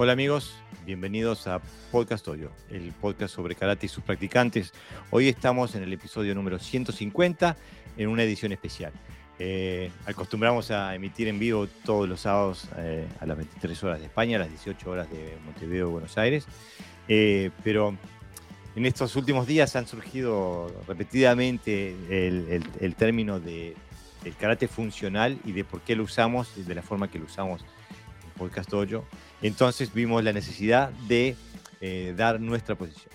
Hola amigos, bienvenidos a Podcast Hoyo, el podcast sobre karate y sus practicantes. Hoy estamos en el episodio número 150 en una edición especial. Eh, acostumbramos a emitir en vivo todos los sábados eh, a las 23 horas de España, a las 18 horas de Montevideo, Buenos Aires. Eh, pero en estos últimos días han surgido repetidamente el, término de, del karate funcional y de por qué lo usamos, y de la forma que lo usamos en Podcast Hoyo. Entonces vimos la necesidad de eh, dar nuestra posición.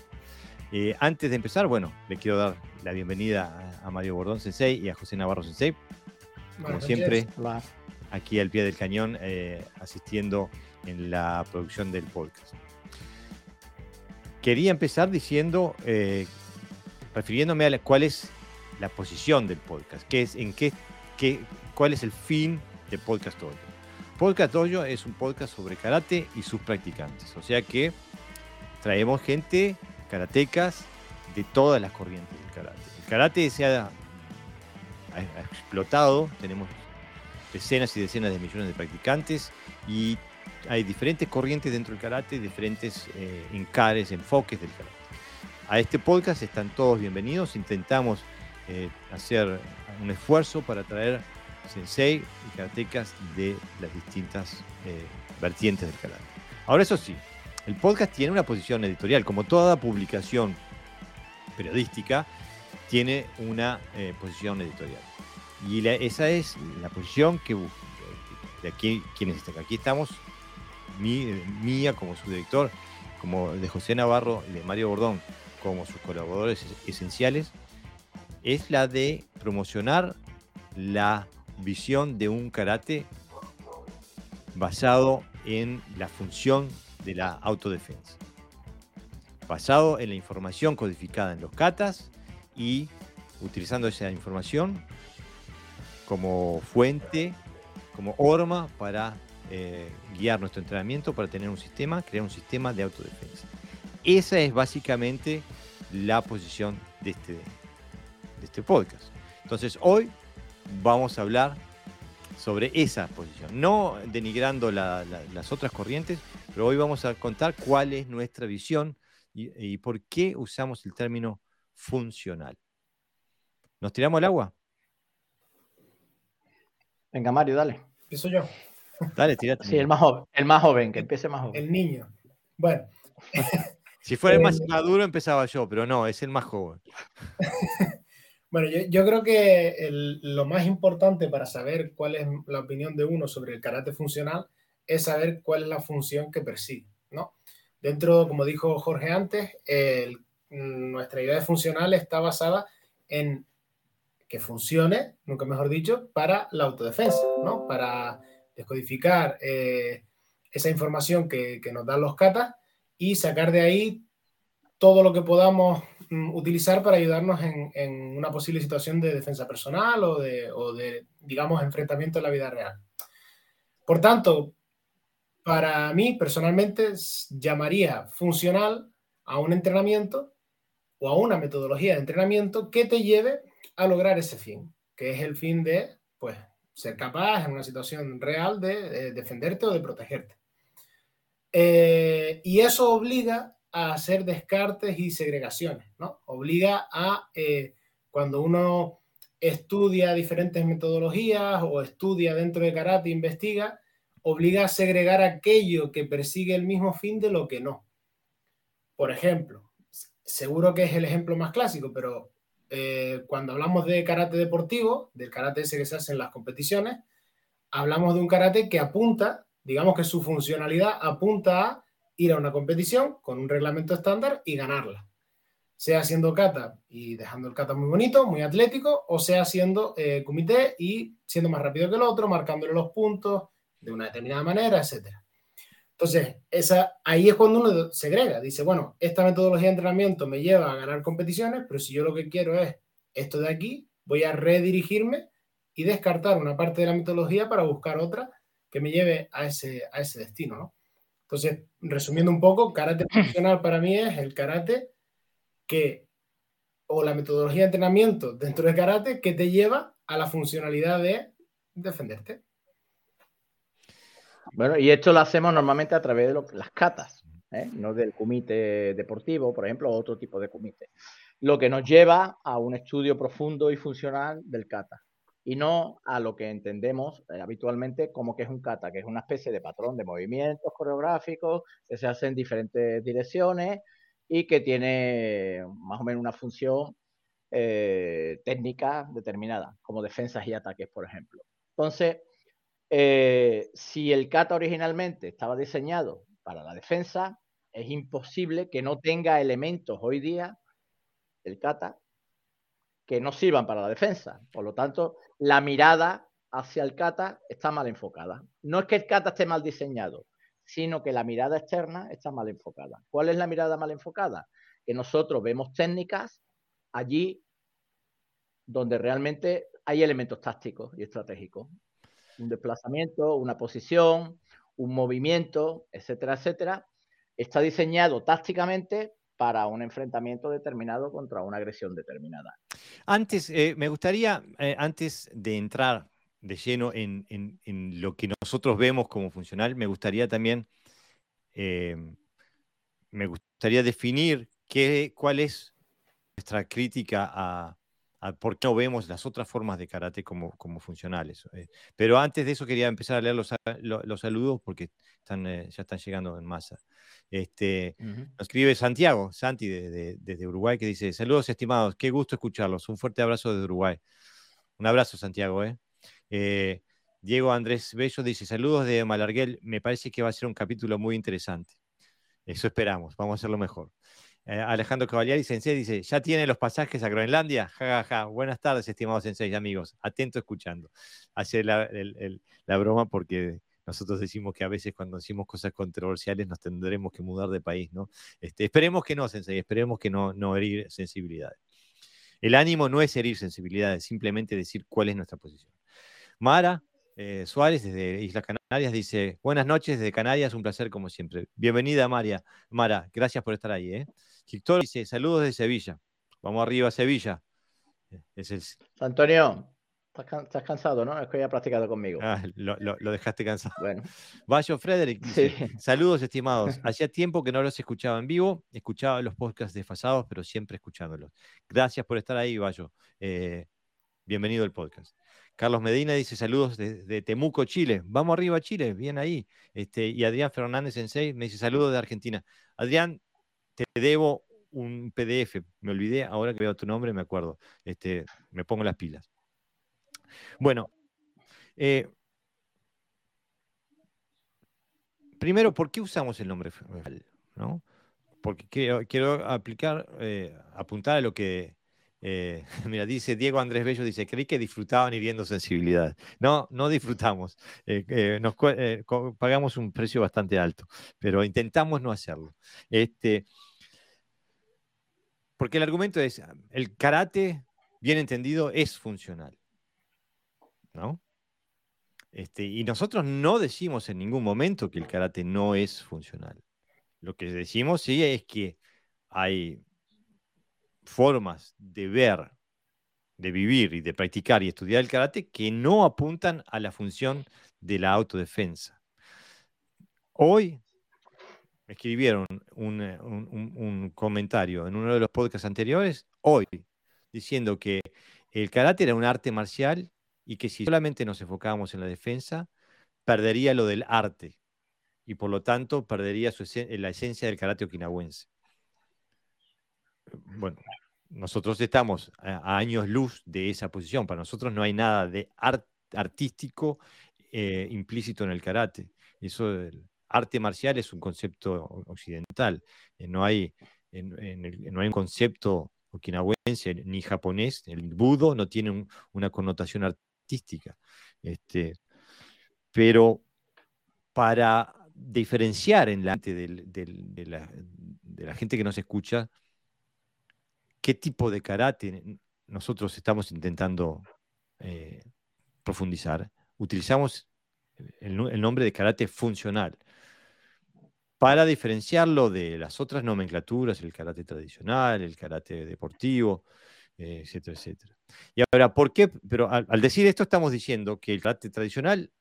Eh, antes de empezar, bueno, le quiero dar la bienvenida a, Mario Bordón Sensei y a José Navarro Sensei. Como siempre, aquí al pie del cañón, eh, asistiendo en la producción del podcast. Quería empezar diciendo, refiriéndome a cuál es la posición del podcast, qué es, en qué, qué, cuál es el fin del podcast hoy. Podcast Dojo es un podcast sobre karate y sus practicantes. O sea que traemos gente, karatecas, de todas las corrientes del karate. El karate se ha, explotado, tenemos decenas y decenas de millones de practicantes y hay diferentes corrientes dentro del karate, diferentes eh, encares, enfoques del karate. A este podcast están todos bienvenidos, intentamos eh, hacer un esfuerzo para traer sensei y karatecas de las distintas eh, vertientes del karate. Ahora, eso sí, el podcast tiene una posición editorial, como toda publicación periodística, tiene una eh, posición editorial. Y esa es la posición que de aquí, quienes están aquí estamos, mía como su director, como de José Navarro de Mario Bordón como sus colaboradores esenciales, es la de promocionar la visión de un karate basado en la función de la autodefensa. Basado en la información codificada en los katas y utilizando esa información como fuente, como horma para eh, guiar nuestro entrenamiento, para tener un sistema, crear un sistema de autodefensa. Esa es básicamente la posición de este, de este podcast. Entonces hoy vamos a hablar sobre esa posición, no denigrando las otras corrientes, pero hoy vamos a contar cuál es nuestra visión y, por qué usamos el término funcional. ¿Nos tiramos al agua? Venga, Mario, dale. Empiezo yo. Dale, tírate. Sí, el más joven, el más joven, que empiece más joven. El niño. Bueno. si fuera el más maduro empezaba yo, pero no, es el más joven. Bueno, yo, creo que lo más importante para saber cuál es la opinión de uno sobre el karate funcional es saber cuál es la función que persigue, ¿no? Dentro, como dijo Jorge antes, nuestra idea de funcional está basada en que funcione, nunca mejor dicho, para la autodefensa, ¿no? Para descodificar eh, esa información que, que, nos dan los katas y sacar de ahí todo lo que podamos Mm, utilizar para ayudarnos en, una posible situación de defensa personal o de, digamos, enfrentamiento en la vida real. Por tanto, para mí personalmente llamaría funcional a un entrenamiento o a una metodología de entrenamiento que te lleve a lograr ese fin, que es el fin de, pues, ser capaz en una situación real de, defenderte o de protegerte. Eh, y eso obliga a hacer descartes y segregaciones, ¿no? Obliga a, eh, cuando uno estudia diferentes metodologías o estudia dentro de karate, investiga, obliga a segregar aquello que persigue el mismo fin de lo que no. Por ejemplo, seguro que es el ejemplo más clásico, pero eh, cuando hablamos de karate deportivo, del karate ese que se hace en las competiciones, hablamos de un karate que apunta, digamos que su funcionalidad apunta a ir a una competición con un reglamento estándar y ganarla. Sea haciendo kata y dejando el kata muy bonito, muy atlético, o sea haciendo eh, comité y siendo más rápido que el otro, marcándole los puntos de una determinada manera, etc. Entonces, ahí es cuando uno segrega. Dice, bueno, esta metodología de entrenamiento me lleva a ganar competiciones, pero si yo lo que quiero es esto de aquí, voy a redirigirme y descartar una parte de la metodología para buscar otra que me lleve a ese, a ese destino, ¿no? Entonces, resumiendo un poco, karate funcional para mí es el karate que, o la metodología de entrenamiento dentro de karate que te lleva a la funcionalidad de defenderte. Bueno, y esto lo hacemos normalmente a través de las catas, ¿eh? no del comité deportivo, por ejemplo, o otro tipo de comité. Lo que nos lleva a un estudio profundo y funcional del kata y no a lo que entendemos eh, habitualmente como que es un kata, que es una especie de patrón de movimientos coreográficos que se hacen en diferentes direcciones y que tiene más o menos una función eh, técnica determinada, como defensas y ataques, por ejemplo. Entonces, eh, si el kata originalmente estaba diseñado para la defensa, es imposible que no tenga elementos hoy día, el kata, que no sirvan para la defensa. Por lo tanto, la mirada hacia el kata está mal enfocada. No es que el kata esté mal diseñado, sino que la mirada externa está mal enfocada. ¿Cuál es la mirada mal enfocada? Que nosotros vemos técnicas allí donde realmente hay elementos tácticos y estratégicos. Un desplazamiento, una posición, un movimiento, etcétera, etcétera. Está diseñado tácticamente para un enfrentamiento determinado contra una agresión determinada. Antes, eh, me gustaría, eh, antes de entrar de lleno en, lo que nosotros vemos como funcional, me gustaría también, eh, me gustaría definir qué, cuál es nuestra crítica a, por qué no vemos las otras formas de karate como, como funcionales. pero antes de eso quería empezar a leer los, los, saludos porque están, ya están llegando en masa. Este, Nos escribe Santiago, Santi desde Uruguay, que dice, saludos estimados, qué gusto escucharlos, un fuerte abrazo desde Uruguay. Un abrazo, Santiago. ¿eh? Eh, Diego Andrés Bello dice, saludos de Malarguel, me parece que va a ser un capítulo muy interesante. Eso esperamos, vamos a hacerlo mejor. Eh, Alejandro Cavalieri, Sensei, dice, ¿ya tiene los pasajes a Groenlandia? Ja, ja, Buenas tardes, estimados Sensei amigos. Atento escuchando. Hace la broma porque nosotros decimos que a veces cuando decimos cosas controversiales nos tendremos que mudar de país, ¿no? Este, esperemos que no, Sensei, esperemos que no, no herir sensibilidades. El ánimo no es herir sensibilidades, simplemente decir cuál es nuestra posición. Mara eh, Suárez, desde Islas Canarias, dice, buenas noches desde Canarias, un placer como siempre. Bienvenida, María. Mara, gracias por estar ahí. ¿eh? Dice, saludos de Sevilla. Vamos arriba a Sevilla. Es el... Antonio, Estás, cansado, ¿no? Es que ya practicado conmigo. Ah, lo, dejaste cansado. Bueno. Bayo Frederick saludos estimados. Hacía tiempo que no los escuchaba en vivo, escuchaba los podcasts desfasados, pero siempre escuchándolos. Gracias por estar ahí, Bayo. Eh, bienvenido al podcast. Carlos Medina dice saludos de, Temuco, Chile. Vamos arriba, Chile, bien ahí. Este, y Adrián Fernández en 6 me dice saludos de Argentina. Adrián, te debo un PDF. Me olvidé, ahora que veo tu nombre me acuerdo. Este, me pongo las pilas. Bueno, eh, primero, ¿por qué usamos el nombre ¿no? Porque quiero, aplicar, eh, apuntar a lo que, eh, mira, dice Diego Andrés Bello, dice, creí que disfrutaban hiriendo sensibilidad. No, no disfrutamos. pagamos un precio bastante alto, pero intentamos no hacerlo. Este, porque el argumento es, el karate, bien entendido, es funcional. ¿no? Este, y nosotros no decimos en ningún momento que el karate no es funcional. Lo que decimos sí es que hay formas de ver, de vivir y de practicar y estudiar el karate que no apuntan a la función de la autodefensa. Hoy escribieron un, un comentario en uno de los podcasts anteriores, hoy, diciendo que el karate era un arte marcial y que si solamente nos enfocábamos en la defensa, perdería lo del arte y por lo tanto perdería la esencia del karate okinawense. Bueno, nosotros estamos a, años luz de esa posición. Para nosotros no hay nada de artístico eh, implícito en el karate. Eso, arte marcial es un concepto occidental. Eh, no, hay, no hay un concepto okinawense ni japonés. El budo no tiene una connotación artística. Este, pero para diferenciar en la, de, de, la, gente que nos escucha, qué tipo de karate nosotros estamos intentando eh, profundizar, utilizamos el, nombre de karate funcional para diferenciarlo de las otras nomenclaturas, el karate tradicional, el karate deportivo, eh, etcétera, etcétera. Y ahora, ¿por qué? Pero al, decir esto estamos diciendo que el karate tradicional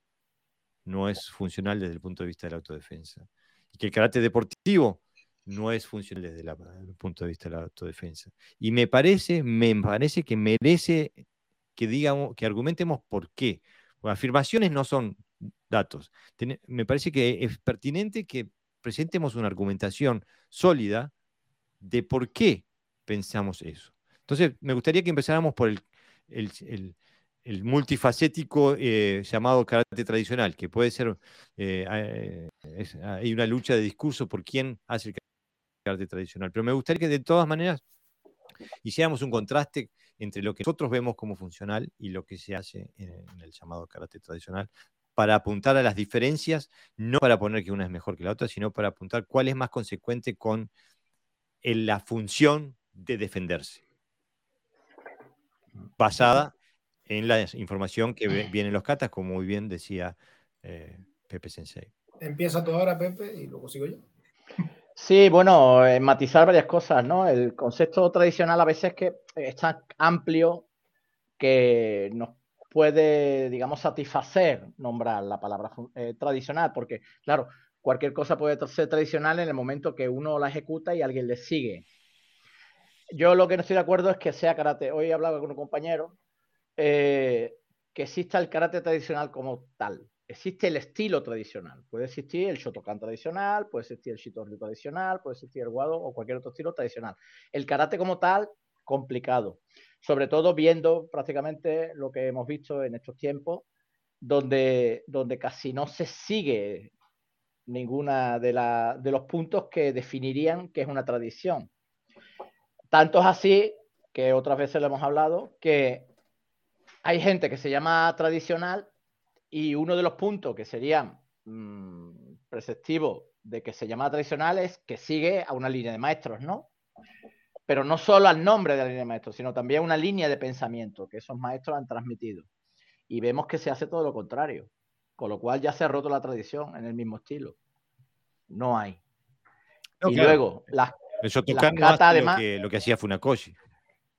no es funcional desde el punto de vista de la autodefensa. Y que el karate deportivo no es funcional desde el punto de vista de la autodefensa. Y me parece, me parece que merece que digamos, que argumentemos por qué. afirmaciones no son datos. me parece que es pertinente que presentemos una argumentación sólida de por qué pensamos eso. Entonces, me gustaría que empezáramos por el, multifacético eh, llamado karate tradicional, que puede ser, eh, hay una lucha de discurso por quién hace el karate tradicional, pero me gustaría que de todas maneras hiciéramos un contraste entre lo que nosotros vemos como funcional y lo que se hace en, el llamado karate tradicional, para apuntar a las diferencias, no para poner que una es mejor que la otra, sino para apuntar cuál es más consecuente con la función de defenderse, basada en la información que viene en los catas, como muy bien decía eh, Pepe Sensei. Empieza tú ahora, Pepe, y luego sigo yo. Sí, bueno, eh, matizar varias cosas, ¿no? El concepto tradicional a veces que es tan amplio que nos puede, digamos, satisfacer nombrar la palabra eh, tradicional, porque, claro, cualquier cosa puede ser tradicional en el momento que uno la ejecuta y alguien le sigue. Yo lo que no estoy de acuerdo es que sea karate. Hoy he hablado con un compañero eh, que exista el karate tradicional como tal existe el estilo tradicional. Puede existir el Shotokan tradicional, puede existir el Shitoryu tradicional, puede existir el Wado o cualquier otro estilo tradicional. El karate como tal, complicado. Sobre todo viendo prácticamente lo que hemos visto en estos tiempos, donde, donde casi no se sigue ninguna de, de los puntos que definirían que es una tradición. Tanto es así, que otras veces lo hemos hablado, que hay gente que se llama tradicional y uno de los puntos que serían mmm, de que se llama tradicional es que sigue a una línea de maestros, ¿no? Pero no solo al nombre de la línea de maestros, sino también una línea de pensamiento que esos maestros han transmitido. Y vemos que se hace todo lo contrario, con lo cual ya se ha roto la tradición en el mismo estilo. No hay. y luego, las, las además, lo que, lo que hacía Funakoshi.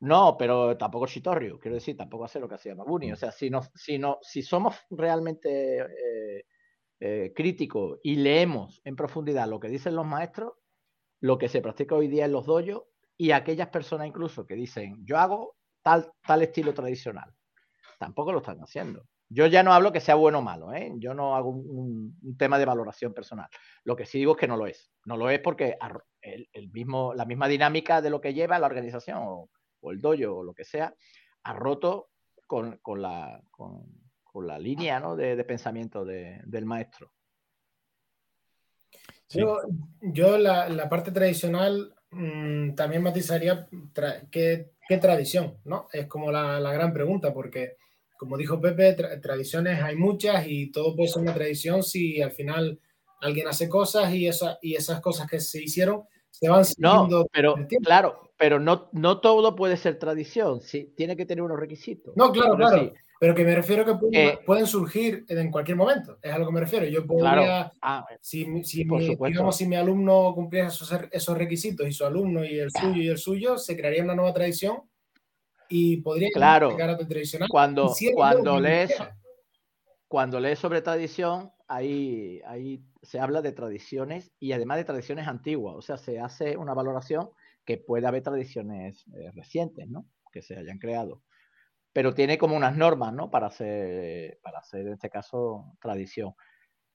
No, pero tampoco Shitoryu, quiero decir, tampoco hace lo que hacía Mabuni. O sea, si, no, si, no, si somos realmente eh, eh, críticos y leemos en profundidad lo que dicen los maestros, lo que se practica hoy día en los dojos y aquellas personas incluso que dicen, yo hago tal, tal estilo tradicional, tampoco lo están haciendo. Yo ya no hablo que sea bueno o malo, ¿eh? yo no hago un, tema de valoración personal. Lo que sí digo es que no lo es. No lo es porque el, mismo, la misma dinámica de lo que lleva la organización o el dojo o lo que sea, ha roto con, la, con, la, línea de, pensamiento del maestro. Yo, la, parte tradicional mm, también matizaría ¿qué, tradición, ¿no? Es como la, gran pregunta, porque como dijo Pepe, tradiciones hay muchas y todo puede ser una tradición si al final alguien hace cosas y, esa, y esas cosas que se hicieron se van siguiendo. No, pero claro, pero no, no todo puede ser tradición, sí, tiene que tener unos requisitos. No, claro, claro. Pero que me refiero que pueden, surgir en cualquier momento, es a lo que me refiero. Yo podría, ah, si, si, mi, digamos, si mi alumno cumpliera esos, esos, requisitos y su alumno y el suyo y el suyo, se crearía una nueva tradición y podría claro, tradicional. Cuando, cuando lees, cuando lees sobre tradición, ahí, ahí se habla de tradiciones y además de tradiciones antiguas, o sea, se hace una valoración que puede haber tradiciones eh, recientes, ¿no? Que se hayan creado. Pero tiene como unas normas, ¿no? Para hacer, para hacer en este caso, tradición.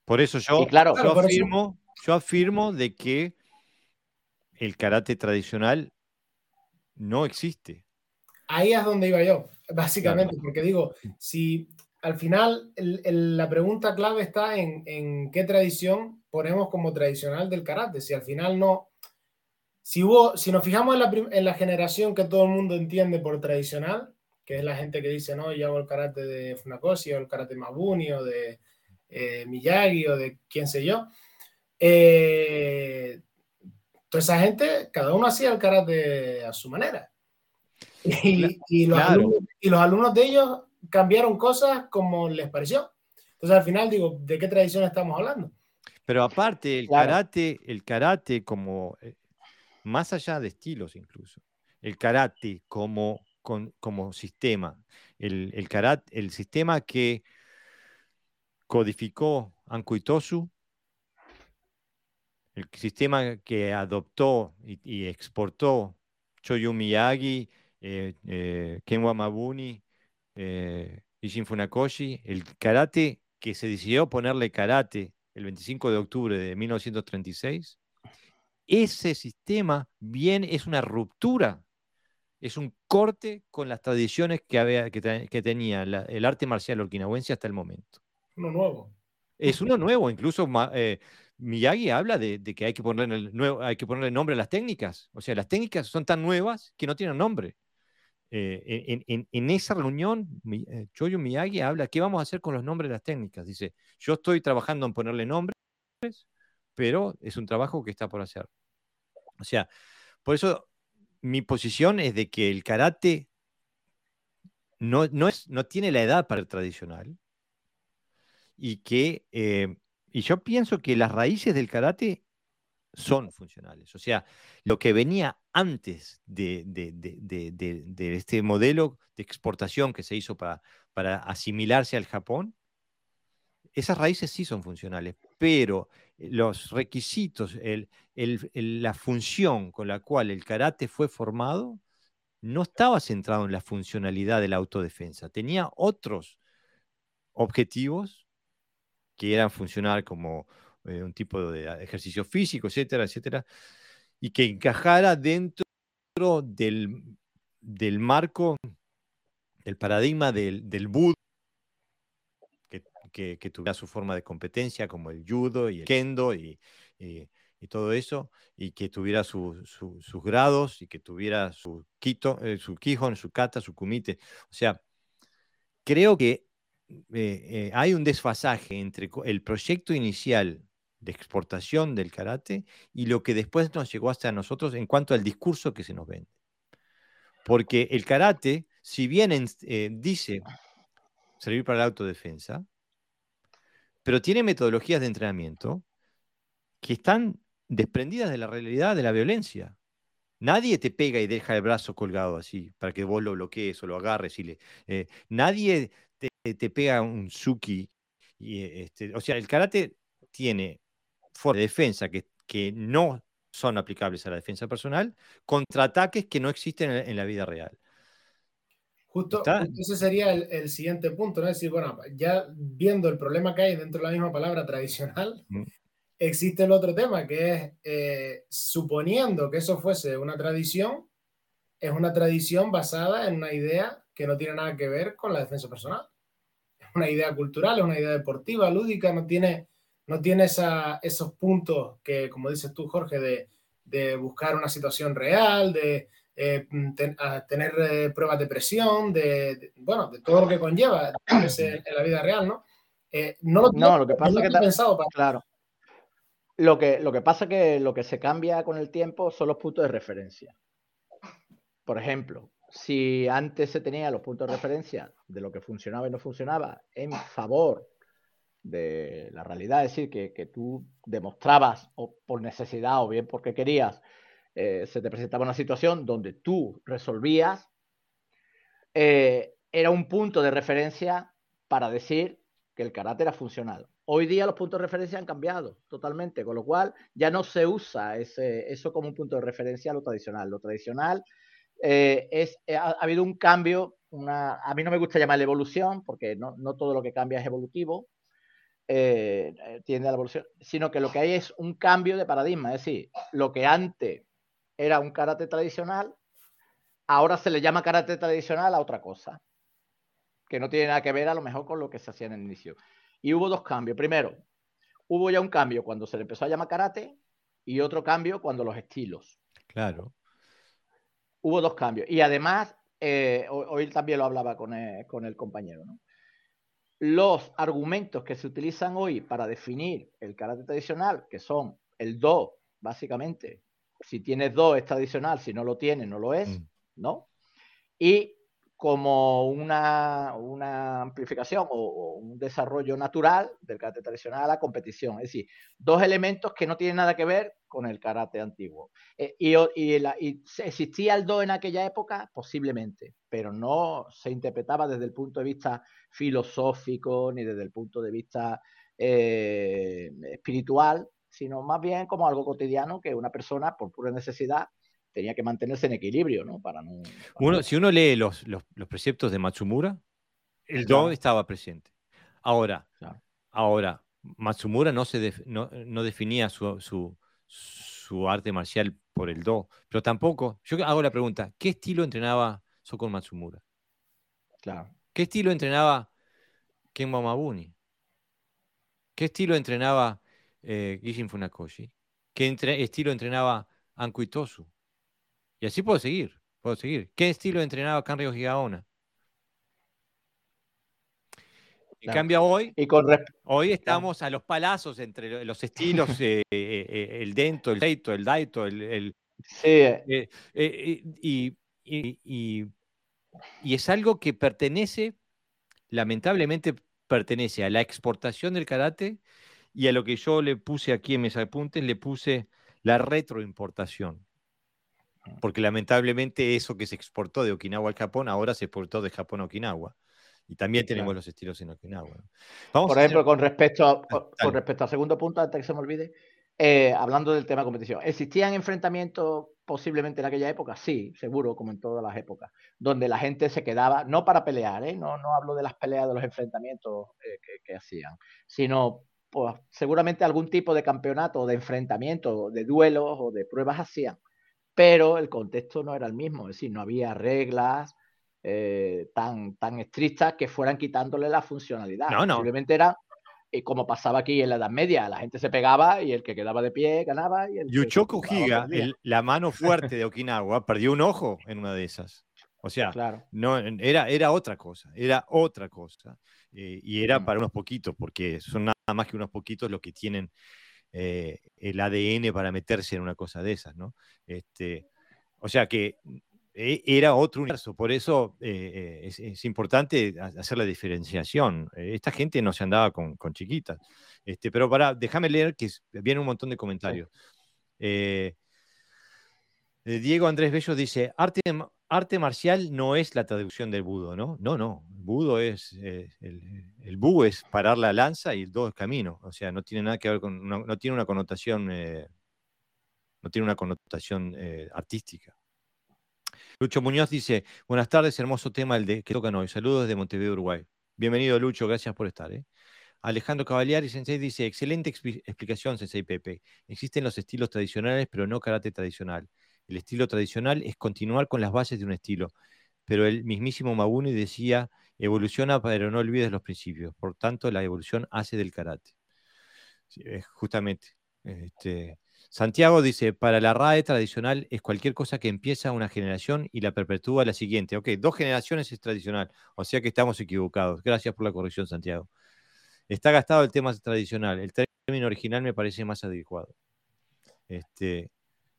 Por eso yo, claro, yo, afirmo, yo afirmo de que el karate tradicional no existe. Ahí es donde iba yo, básicamente, porque digo, si al final la pregunta clave está en, en, qué tradición ponemos como tradicional del karate. Si al final no, si, hubo, si nos fijamos en la, en la, generación que todo el mundo entiende por tradicional, que es la gente que dice, no, yo hago el karate de Funakoshi o el karate Mabuni o de eh, Miyagi o de quién sé yo, eh, toda esa gente, cada uno hacía el karate a su manera. Y, los alumnos, y los alumnos de ellos cambiaron cosas como les pareció. Entonces al final digo, ¿de qué tradición estamos hablando? Pero aparte, el karate, el karate como eh, más allá de estilos incluso. El karate como, como sistema, el, el, karate, el sistema que codificó Ankuitosu, el sistema que adoptó y, exportó Choyu Miyagi, eh, eh, Kenwa Mabuni, eh, Ishin Funakoshi, el karate que se decidió ponerle karate el 25 de octubre de 1936, ese sistema bien es una ruptura, es un corte con las tradiciones que, había, que, tenía el arte marcial okinawense hasta el momento. Uno nuevo. Es uno nuevo, incluso eh, Miyagi habla de, que hay que, ponerle nuevo, hay que ponerle nombre a las técnicas. O sea, las técnicas son tan nuevas que no tienen nombre. Eh, en, esa reunión, eh, Choyo Miyagi habla, ¿qué vamos a hacer con los nombres de las técnicas? Dice, yo estoy trabajando en ponerle nombres, pero es un trabajo que está por hacer. O sea, por eso mi posición es de que el karate no, no, es, no tiene la edad para el tradicional y que, eh, y yo pienso que las raíces del karate son funcionales. O sea, lo que venía antes de, este modelo de exportación que se hizo para, para asimilarse al Japón, esas raíces sí son funcionales, pero los requisitos, la función con la cual el karate fue formado, no estaba centrado en la funcionalidad de la autodefensa, tenía otros objetivos que eran funcionar como eh, un tipo de ejercicio físico, etcétera, etcétera, y que encajara dentro del, del marco, del paradigma del, del que, que, tuviera su forma de competencia, como el judo y el kendo y, y, todo eso, y que tuviera sus grados y que tuviera su, quito, eh, su Kihon, su kata, su kumite. O sea, creo que eh, hay un desfasaje entre el proyecto inicial de exportación del karate y lo que después nos llegó hasta nosotros en cuanto al discurso que se nos vende. Porque el karate, si bien eh, dice servir para la autodefensa, pero tiene metodologías de entrenamiento que están desprendidas de la realidad de la violencia. Nadie te pega y deja el brazo colgado así para que vos lo bloquees o lo agarres. Y le, eh, nadie te, pega un suki. Y, este, o sea, el karate tiene de defensa que, que no son aplicables a la defensa personal, contra ataques que no existen en, la vida real. Justo, ese sería el, siguiente punto, ¿no? Es decir, bueno, ya viendo el problema que hay dentro de la misma palabra tradicional, mm. existe el otro tema, que es eh, suponiendo que eso fuese una tradición, es una tradición basada en una idea que no tiene nada que ver con la defensa personal. Es una idea cultural, es una idea deportiva, lúdica, no tiene no tiene esos puntos que, como dices tú, Jorge, de, buscar una situación real, de eh, tener eh, pruebas de presión, de, bueno, de todo lo que conlleva en, la vida real, ¿no? Eh, no lo, no, lo que pasa es que pensado para... Claro. Lo que, lo que pasa es que lo que se cambia con el tiempo son los puntos de referencia. Por ejemplo, si antes se tenía los puntos de referencia de lo que funcionaba y no funcionaba en favor de la realidad, es decir, que, tú demostrabas o por necesidad o bien porque querías, eh, se te presentaba una situación donde tú resolvías, eh, era un punto de referencia para decir que el carácter era funcional. Hoy día los puntos de referencia han cambiado totalmente, con lo cual ya no se usa eso como un punto de referencia a lo tradicional. Lo tradicional eh, ha, habido un cambio, a mí no me gusta llamar evolución, porque no, todo lo que cambia es evolutivo, eh, tiende a la evolución, sino que lo que hay es un cambio de paradigma, es decir, lo que antes era un karate tradicional, ahora se le llama karate tradicional a otra cosa, que no tiene nada que ver a lo mejor con lo que se hacía en el inicio. Y hubo dos cambios. Primero, hubo ya un cambio cuando se le empezó a llamar karate y otro cambio cuando los estilos. Claro. Hubo dos cambios. Y además, eh, hoy, también lo hablaba con con el compañero, ¿no? los argumentos que se utilizan hoy para definir el carácter tradicional, que son el do, básicamente, si tienes do es tradicional, si no lo tienes, no lo es, mm. ¿no? Y como una, una amplificación o, un desarrollo natural del karate tradicional a la competición. Es decir, dos elementos que no tienen nada que ver con el karate antiguo. Eh, y, y, existía el do en aquella época, posiblemente, pero no se interpretaba desde el punto de vista filosófico ni desde el punto de vista eh, espiritual, sino más bien como algo cotidiano que una persona, por pura necesidad, tenía que mantenerse en equilibrio, ¿no? Para no, uno, Si uno lee los, los, preceptos de Matsumura, el do estaba presente. Ahora, ahora Matsumura no, se no, definía su, su, su, arte marcial por el do, pero tampoco, yo hago la pregunta, ¿qué estilo entrenaba Soko Matsumura? Claro. ¿Qué estilo entrenaba Ken Mabuni? ¿Qué estilo entrenaba eh, Gishin Funakoshi? ¿Qué estilo entrenaba Anko Itosu? Y así puedo seguir, puedo seguir. ¿Qué estilo entrenaba Canrio Gigaona? En cambio hoy, hoy estamos a los palazos entre los estilos, eh, eh, eh, el dento, el deito, el daito, el... sí. y, y, es algo que pertenece, lamentablemente pertenece a la exportación del karate y a lo que yo le puse aquí en mis apuntes, le puse la retroimportación porque lamentablemente eso que se exportó de Okinawa al Japón ahora se exportó de Japón a Okinawa. Y también tenemos los estilos en Okinawa. Por ejemplo, con, respecto, con respecto al segundo punto, antes que se me olvide, eh, hablando del tema de competición, ¿existían enfrentamientos posiblemente en aquella época? Sí, seguro, como en todas las épocas, donde la gente se quedaba, no para pelear, ¿eh? no, no hablo de las peleas de los enfrentamientos eh, que, hacían, sino pues, seguramente algún tipo de campeonato, de enfrentamiento, de duelos o de pruebas hacían pero el contexto no era el mismo, es decir, no había reglas eh, tan, tan estrictas que fueran quitándole la funcionalidad. No, no. Simplemente era eh, como pasaba aquí en la Edad Media, la gente se pegaba y el que quedaba de pie ganaba. Y el Yuchoku Higa, la mano fuerte de Okinawa, perdió un ojo en una de esas. O sea, no, era, era otra cosa, era otra cosa. Eh, y era mm. para unos poquitos, porque son más que unos poquitos los que tienen eh, el ADN para meterse en una cosa de esas, ¿no? Este, o sea que e, era otro universo, por eso eh, eh, es, importante hacer la diferenciación. Esta gente no se andaba con, chiquitas. Este, pero para, déjame leer que viene un montón de comentarios. Diego Andrés Bello dice, arte, arte marcial no es la traducción del budo, ¿no? No, no. Budo es, eh, el, el bu es parar la lanza y el do es camino. O sea, no tiene nada que ver con, no, tiene una connotación, eh, no tiene una connotación eh, artística. Lucho Muñoz dice, buenas tardes, hermoso tema el de que tocan hoy. Saludos desde Montevideo, Uruguay. Bienvenido, Lucho, gracias por estar. Alejandro Cavaliari Sensei dice, excelente explicación, Sensei Pepe. Existen los estilos tradicionales, pero no karate tradicional. El estilo tradicional es continuar con las bases de un estilo, pero el mismísimo Mabuni decía, evoluciona pero no olvides los principios. Por tanto, la evolución hace del karate. justamente. Este, Santiago dice, para la RAE tradicional es cualquier cosa que empieza una generación y la perpetúa la siguiente. Ok, dos generaciones es tradicional, o sea que estamos equivocados. Gracias por la corrección, Santiago. Está gastado el tema tradicional. El término original me parece más adecuado. Este,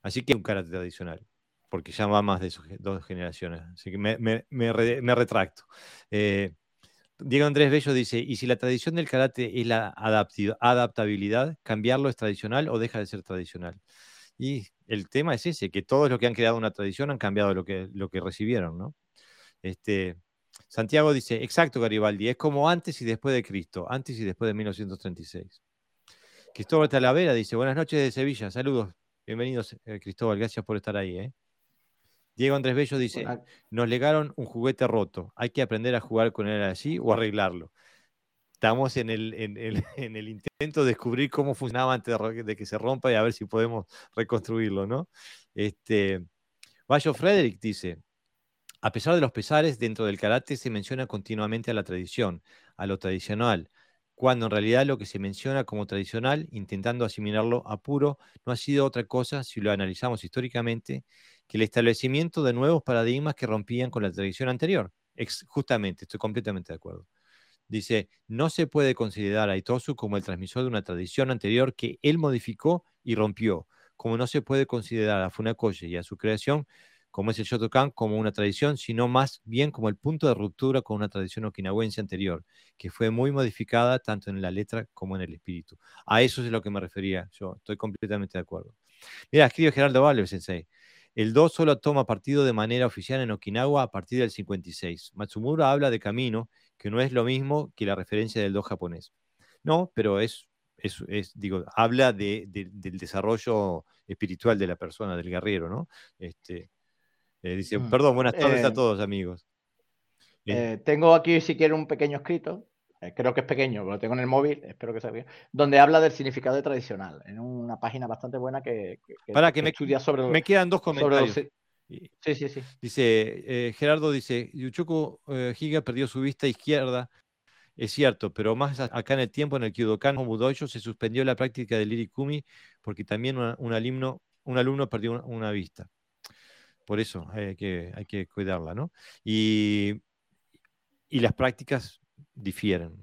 Así que un karate tradicional, porque ya va más de dos generaciones. Así que me, retracto. Eh, Diego Andrés Bello dice, ¿y si la tradición del karate es la adaptabilidad, cambiarlo es tradicional o deja de ser tradicional? Y el tema es ese, que todos los que han creado una tradición han cambiado lo que, lo que recibieron, ¿no? Este, Santiago dice, exacto Garibaldi, es como antes y después de Cristo, antes y después de 1936. Cristóbal Talavera dice, buenas noches de Sevilla, saludos. Bienvenidos, eh, Cristóbal, gracias por estar ahí. ¿eh? Diego Andrés Bello dice, nos legaron un juguete roto, hay que aprender a jugar con él así o arreglarlo. Estamos en el, en, el intento de descubrir cómo funcionaba antes de, que se rompa y a ver si podemos reconstruirlo, ¿no? Este, Bayo Frederick dice, a pesar de los pesares, dentro del karate se menciona continuamente a la tradición, a lo tradicional, cuando en realidad lo que se menciona como tradicional, intentando asimilarlo a puro, no ha sido otra cosa, si lo analizamos históricamente, que el establecimiento de nuevos paradigmas que rompían con la tradición anterior. justamente, estoy completamente de acuerdo. Dice, no se puede considerar a Itosu como el transmisor de una tradición anterior que él modificó y rompió, como no se puede considerar a Funakoshi y a su creación como es el Shotokan, como una tradición, sino más bien como el punto de ruptura con una tradición okinawense anterior, que fue muy modificada tanto en la letra como en el espíritu. A eso es a lo que me refería yo, estoy completamente de acuerdo. Mira, escribe Gerardo Valle, sensei. El Do solo toma partido de manera oficial en Okinawa a partir del 56. Matsumura habla de camino, que no es lo mismo que la referencia del Do japonés. No, pero es, digo, habla de, del desarrollo espiritual de la persona, del guerrero, ¿no? Este, eh, dice, mm. perdón, buenas tardes a eh, todos, amigos. Eh, tengo aquí, si quiero, un pequeño escrito creo que es pequeño, lo tengo en el móvil, espero que sea bien, donde habla del significado de tradicional, en una página bastante buena que, Para que, me, estudia sobre... Me quedan dos comentarios. Sí, sí, sí. Dice, Gerardo dice, Yuchuko Higa perdió su vista izquierda, es cierto, pero más acá en el tiempo en el Kyudokan Mudoyo se suspendió la práctica del Irikumi porque también un, alumno, un alumno perdió una, vista. Por eso hay que, hay que cuidarla, ¿no? Y, las prácticas difieren.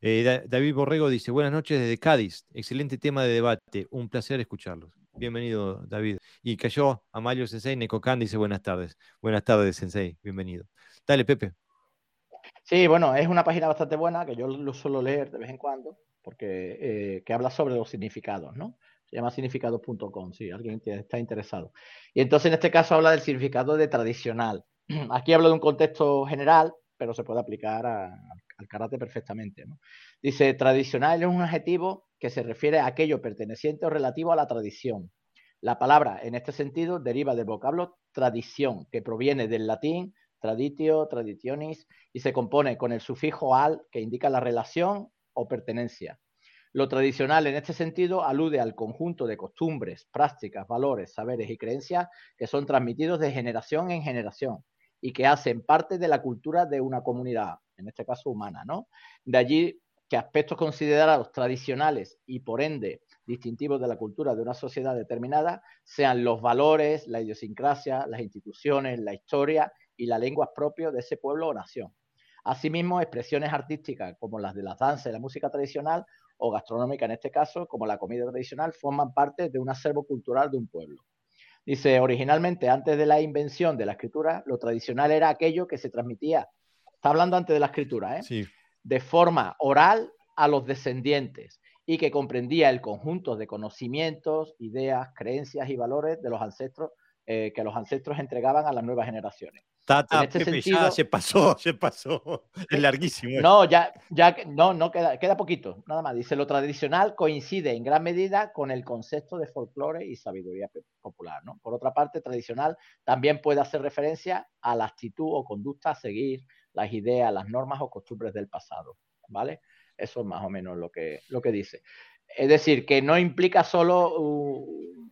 Eh, David Borrego dice, buenas noches desde Cádiz, excelente tema de debate, un placer escucharlos. Bienvenido, David. Y cayó Amalio Sensei, Necocan dice buenas tardes. Buenas tardes, Sensei, bienvenido. Dale, Pepe. Sí, bueno, es una página bastante buena que yo lo suelo leer de vez en cuando, porque eh, que habla sobre los significados, ¿no? Se llama significados.com, si alguien está interesado. Y entonces en este caso habla del significado de tradicional. Aquí hablo de un contexto general, pero se puede aplicar al karate perfectamente. Dice, tradicional es un adjetivo que se refiere a aquello perteneciente o relativo a la tradición. La palabra, en este sentido, deriva del vocablo tradición, que proviene del latín traditio, traditionis, y se compone con el sufijo al, que indica la relación o pertenencia. Lo tradicional en este sentido alude al conjunto de costumbres, prácticas, valores, saberes y creencias que son transmitidos de generación en generación y que hacen parte de la cultura de una comunidad, en este caso humana, ¿no? De allí que aspectos considerados tradicionales y por ende distintivos de la cultura de una sociedad determinada sean los valores, la idiosincrasia, las instituciones, la historia y la lengua propia de ese pueblo o nación. Asimismo, expresiones artísticas como las de la danza y la música tradicional o gastronómica en este caso, como la comida tradicional, forman parte de un acervo cultural de un pueblo. Dice, originalmente, antes de la invención de la escritura, lo tradicional era aquello que se transmitía, está hablando antes de la escritura, ¿eh? sí. de forma oral a los descendientes y que comprendía el conjunto de conocimientos, ideas, creencias y valores de los ancestros eh, que los ancestros entregaban a las nuevas generaciones. Tata, este sentido, se pasó, se pasó. Es larguísimo. No, ya, ya, no, no queda, queda poquito, nada más. Dice, lo tradicional coincide en gran medida con el concepto de folclore y sabiduría popular, ¿no? Por otra parte, tradicional también puede hacer referencia a la actitud o conducta a seguir, las ideas, las normas o costumbres del pasado, ¿vale? Eso es más o menos lo que, lo que dice. Es decir, que no implica solo, uh,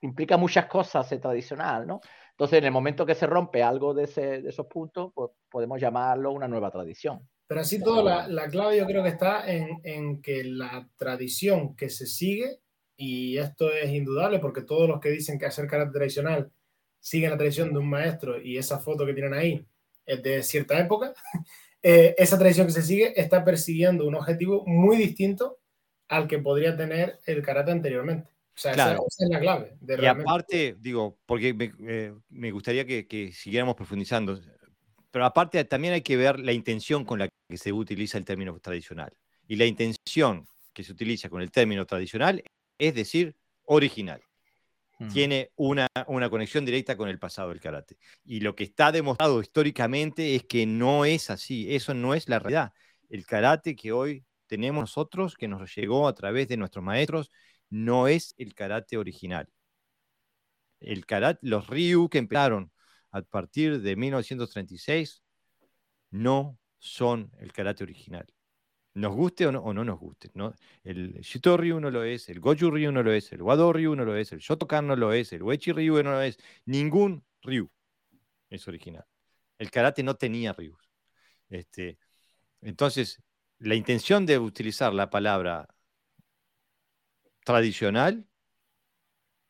implica muchas cosas el tradicional, ¿no? Entonces, en el momento que se rompe algo de, esos puntos, pues podemos llamarlo una nueva tradición. Pero así todo, la, clave yo creo que está en, que la tradición que se sigue, y esto es indudable porque todos los que dicen que hacer carácter tradicional siguen la tradición de un maestro y esa foto que tienen ahí es de cierta época, eh, esa tradición que se sigue está persiguiendo un objetivo muy distinto al que podría tener el karate anteriormente. O sea, esa, es la clave. y aparte, digo, porque me, eh, gustaría que, siguiéramos profundizando, pero aparte también hay que ver la intención con la que se utiliza el término tradicional. Y la intención que se utiliza con el término tradicional es decir, original. Tiene una, una conexión directa con el pasado del karate. Y lo que está demostrado históricamente es que no es así, eso no es la realidad. El karate que hoy tenemos nosotros, que nos llegó a través de nuestros maestros, no es el karate original. El karate, los Ryu que empezaron a partir de 1936 no son el karate original. Nos guste o no, nos guste. ¿no? El Shito Ryu no lo es, el Goju Ryu no lo es, el Wado Ryu no lo es, el Shotokan no lo es, el Uechi Ryu no lo es. Ningún Ryu es original. El karate no tenía Ryu. Este, entonces, la intención de utilizar la palabra tradicional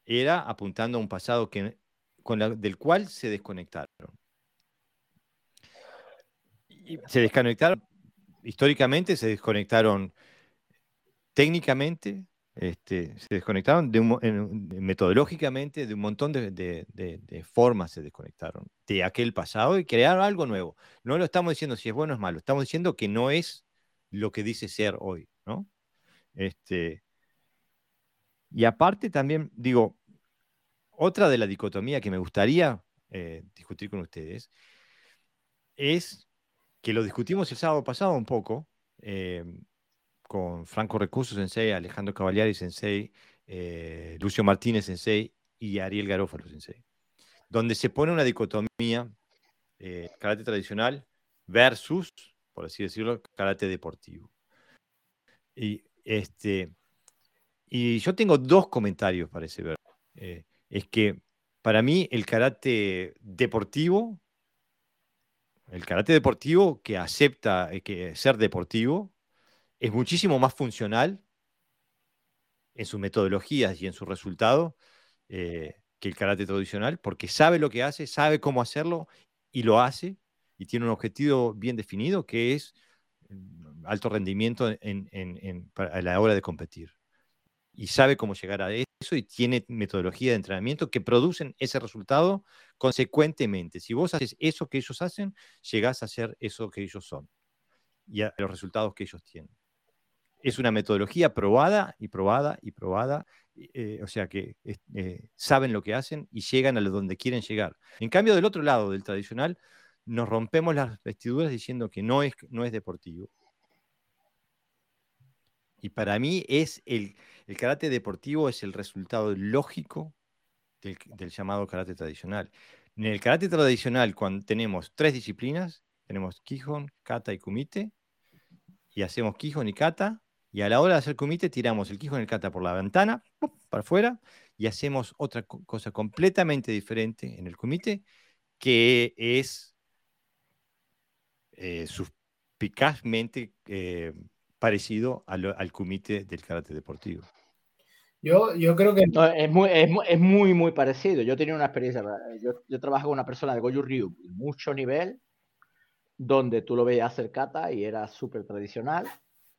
era apuntando a un pasado que, con del cual se desconectaron. se desconectaron históricamente, se desconectaron técnicamente, este, se desconectaron de metodológicamente de un montón de, formas se desconectaron de aquel pasado y crearon algo nuevo. No lo estamos diciendo si es bueno o es malo, estamos diciendo que no es lo que dice ser hoy, ¿no? Este, y aparte también, digo, otra de la dicotomía que me gustaría eh, discutir con ustedes es que lo discutimos el sábado pasado un poco, eh, con Franco Recurso Sensei, Alejandro Cavaliari Sensei, eh, Lucio Martínez Sensei y Ariel Garófalo Sensei, donde se pone una dicotomía eh, karate tradicional versus, por así decirlo, karate deportivo. Y, este, y yo tengo dos comentarios para ese ver. Eh, es que para mí el karate deportivo, el karate deportivo que acepta que ser deportivo, es muchísimo más funcional en sus metodologías y en su resultado eh, que el karate tradicional, porque sabe lo que hace, sabe cómo hacerlo y lo hace, y tiene un objetivo bien definido que es mm, alto rendimiento a la hora de competir. Y sabe cómo llegar a eso y tiene metodología de entrenamiento que producen ese resultado consecuentemente. Si vos haces eso que ellos hacen, llegás a hacer eso que ellos son y a los resultados que ellos tienen es una metodología probada y probada y probada, eh, o sea que eh, saben lo que hacen y llegan a donde quieren llegar. En cambio, del otro lado del tradicional, nos rompemos las vestiduras diciendo que no es, no es deportivo. Y para mí es el, el karate deportivo es el resultado lógico del, llamado karate tradicional. En el karate tradicional, cuando tenemos tres disciplinas, tenemos Kihon, Kata y Kumite, y hacemos Kihon y Kata, y a la hora de hacer kumite, tiramos el quijo en el kata por la ventana, para afuera, y hacemos otra cosa completamente diferente en el kumite, que es eh, suspicazmente eh, parecido al, kumite del karate deportivo. Yo, yo creo que... es, muy, es, muy, muy, parecido. Yo tenía una experiencia, yo, yo trabajo con una persona de Goju Ryu, mucho nivel, donde tú lo veías hacer kata y era súper tradicional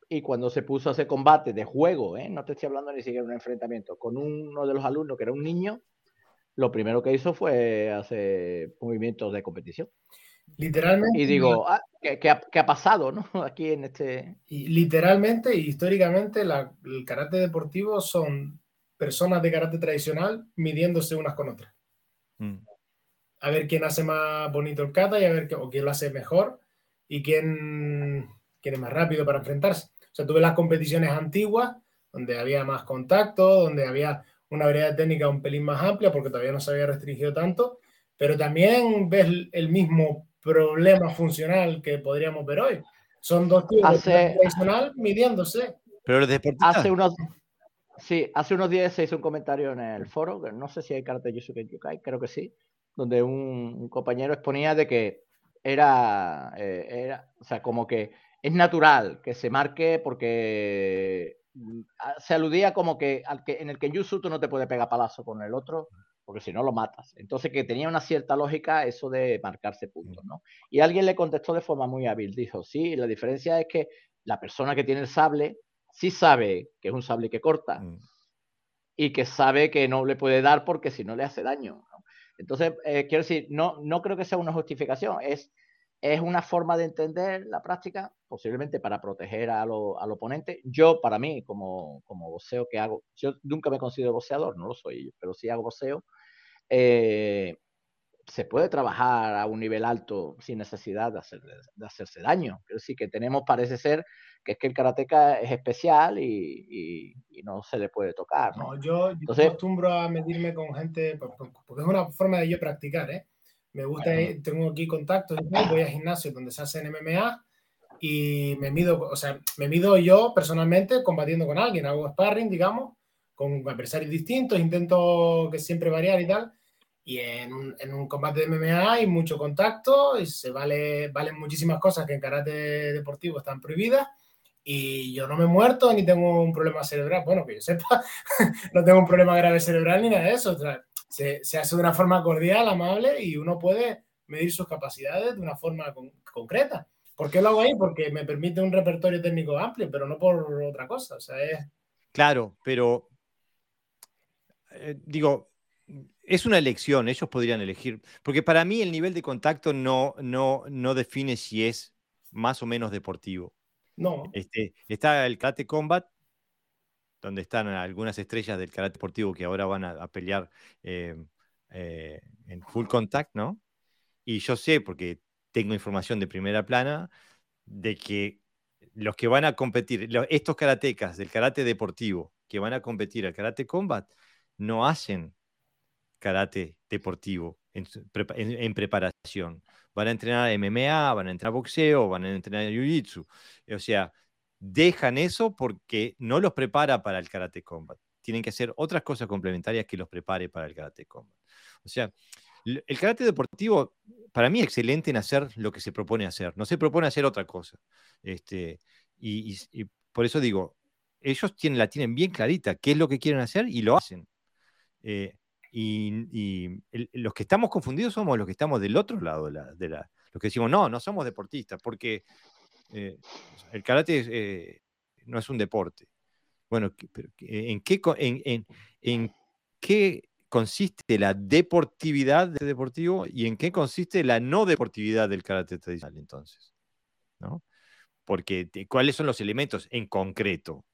y cuando se puso a hacer combate de juego, ¿eh? no te estoy hablando ni siquiera de un enfrentamiento, con uno de los alumnos que era un niño, lo primero que hizo fue hacer movimientos de competición. Literalmente. Y digo, ah, ¿qué, ha, pasado ¿no? aquí en este... Y literalmente y históricamente el karate deportivo son personas de karate tradicional midiéndose unas con otras. Mm. A ver quién hace más bonito el kata y a ver o quién lo hace mejor y quién, quién es más rápido para enfrentarse. O sea, tuve las competiciones antiguas, donde había más contacto, donde había una variedad de técnicas un pelín más amplia, porque todavía no se había restringido tanto, pero también ves el mismo problema funcional que podríamos ver hoy. Son dos tipos hace, tradicional midiéndose. Pero los deportistas... Hace unos, sí, hace unos días se hizo un comentario en el foro, que no sé si hay karate Yusuke Yukai, creo que sí, donde un, compañero exponía de que era, eh, era, o sea, como que es natural que se marque porque mm, se aludía como que, al que en el que Yusu tú no te puedes pegar palazo con el otro, porque si no lo matas. Entonces que tenía una cierta lógica eso de marcarse puntos, ¿no? Y alguien le contestó de forma muy hábil, dijo, sí, la diferencia es que la persona que tiene el sable sí sabe que es un sable que corta mm. y que sabe que no le puede dar porque si no le hace daño. Entonces, eh, quiero decir, no, no creo que sea una justificación, es es una forma de entender la práctica, posiblemente para proteger al oponente. Yo, para mí, como, como boxeo que hago, yo nunca me considero boxeador, no lo soy, pero sí hago boxeo, eh, se puede trabajar a un nivel alto sin necesidad de, hacer, de hacerse daño. Pero sí que tenemos, parece ser, que es que el karateca es especial y, no se le puede tocar. ¿no? yo, yo acostumbro a medirme con gente, porque es una forma de yo practicar, ¿eh? Me gusta, tengo aquí contactos, voy a gimnasios donde se hacen MMA y me mido, o sea, me mido yo personalmente combatiendo con alguien, hago sparring, digamos, con adversarios distintos, intento que siempre variar y tal. Y en, en un combate de MMA hay mucho contacto y se vale, valen muchísimas cosas que en karate deportivo están prohibidas. Y yo no me he muerto ni tengo un problema cerebral. Bueno, que yo sepa, no tengo un problema grave cerebral ni nada de eso. O sea, se, hace de una forma cordial, amable y uno puede medir sus capacidades de una forma concreta. ¿Por qué lo hago ahí? Porque me permite un repertorio técnico amplio, pero no por otra cosa. O sea, es Claro, pero eh, digo, es una elección, ellos podrían elegir, porque para mí el nivel de contacto no, no, no define si es más o menos deportivo. No. Este, está el karate combat, donde están algunas estrellas del karate deportivo que ahora van a, pelear eh, eh, en full contact, ¿no? Y yo sé, porque tengo información de primera plana, de que los que van a competir, estos karatecas del karate deportivo que van a competir al karate combat, no hacen karate deportivo en, preparación. Van a entrenar MMA, van a entrenar boxeo, van a entrenar jiu-jitsu. O sea, dejan eso porque no los prepara para el karate combat. Tienen que hacer otras cosas complementarias que los prepare para el karate combat. O sea, el karate deportivo, para mí, es excelente en hacer lo que se propone hacer. No se propone hacer otra cosa. Este, y, por eso digo, ellos tienen, la tienen bien clarita qué es lo que quieren hacer y lo hacen. Eh, y, los que estamos confundidos somos los que estamos del otro lado de la, los que decimos, no, no somos deportistas, porque eh, el karate eh, no es un deporte. Bueno, ¿en qué, consiste la deportividad del deportivo y en qué consiste la no deportividad del karate tradicional entonces. ¿no? Porque cuáles son los elementos en concreto.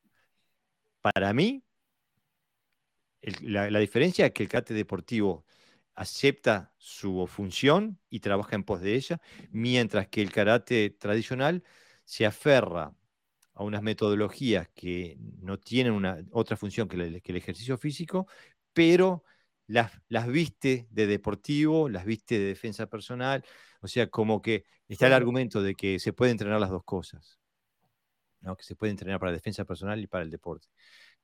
Para mí, la, diferencia es que el karate deportivo acepta su función y trabaja en pos de ella, mientras que el karate tradicional se aferra a unas metodologías que no tienen una, otra función que el ejercicio físico, pero las, viste de deportivo, las viste de defensa personal, o sea, como que está el argumento de que se puede entrenar las dos cosas, ¿no? que se puede entrenar para defensa personal y para el deporte.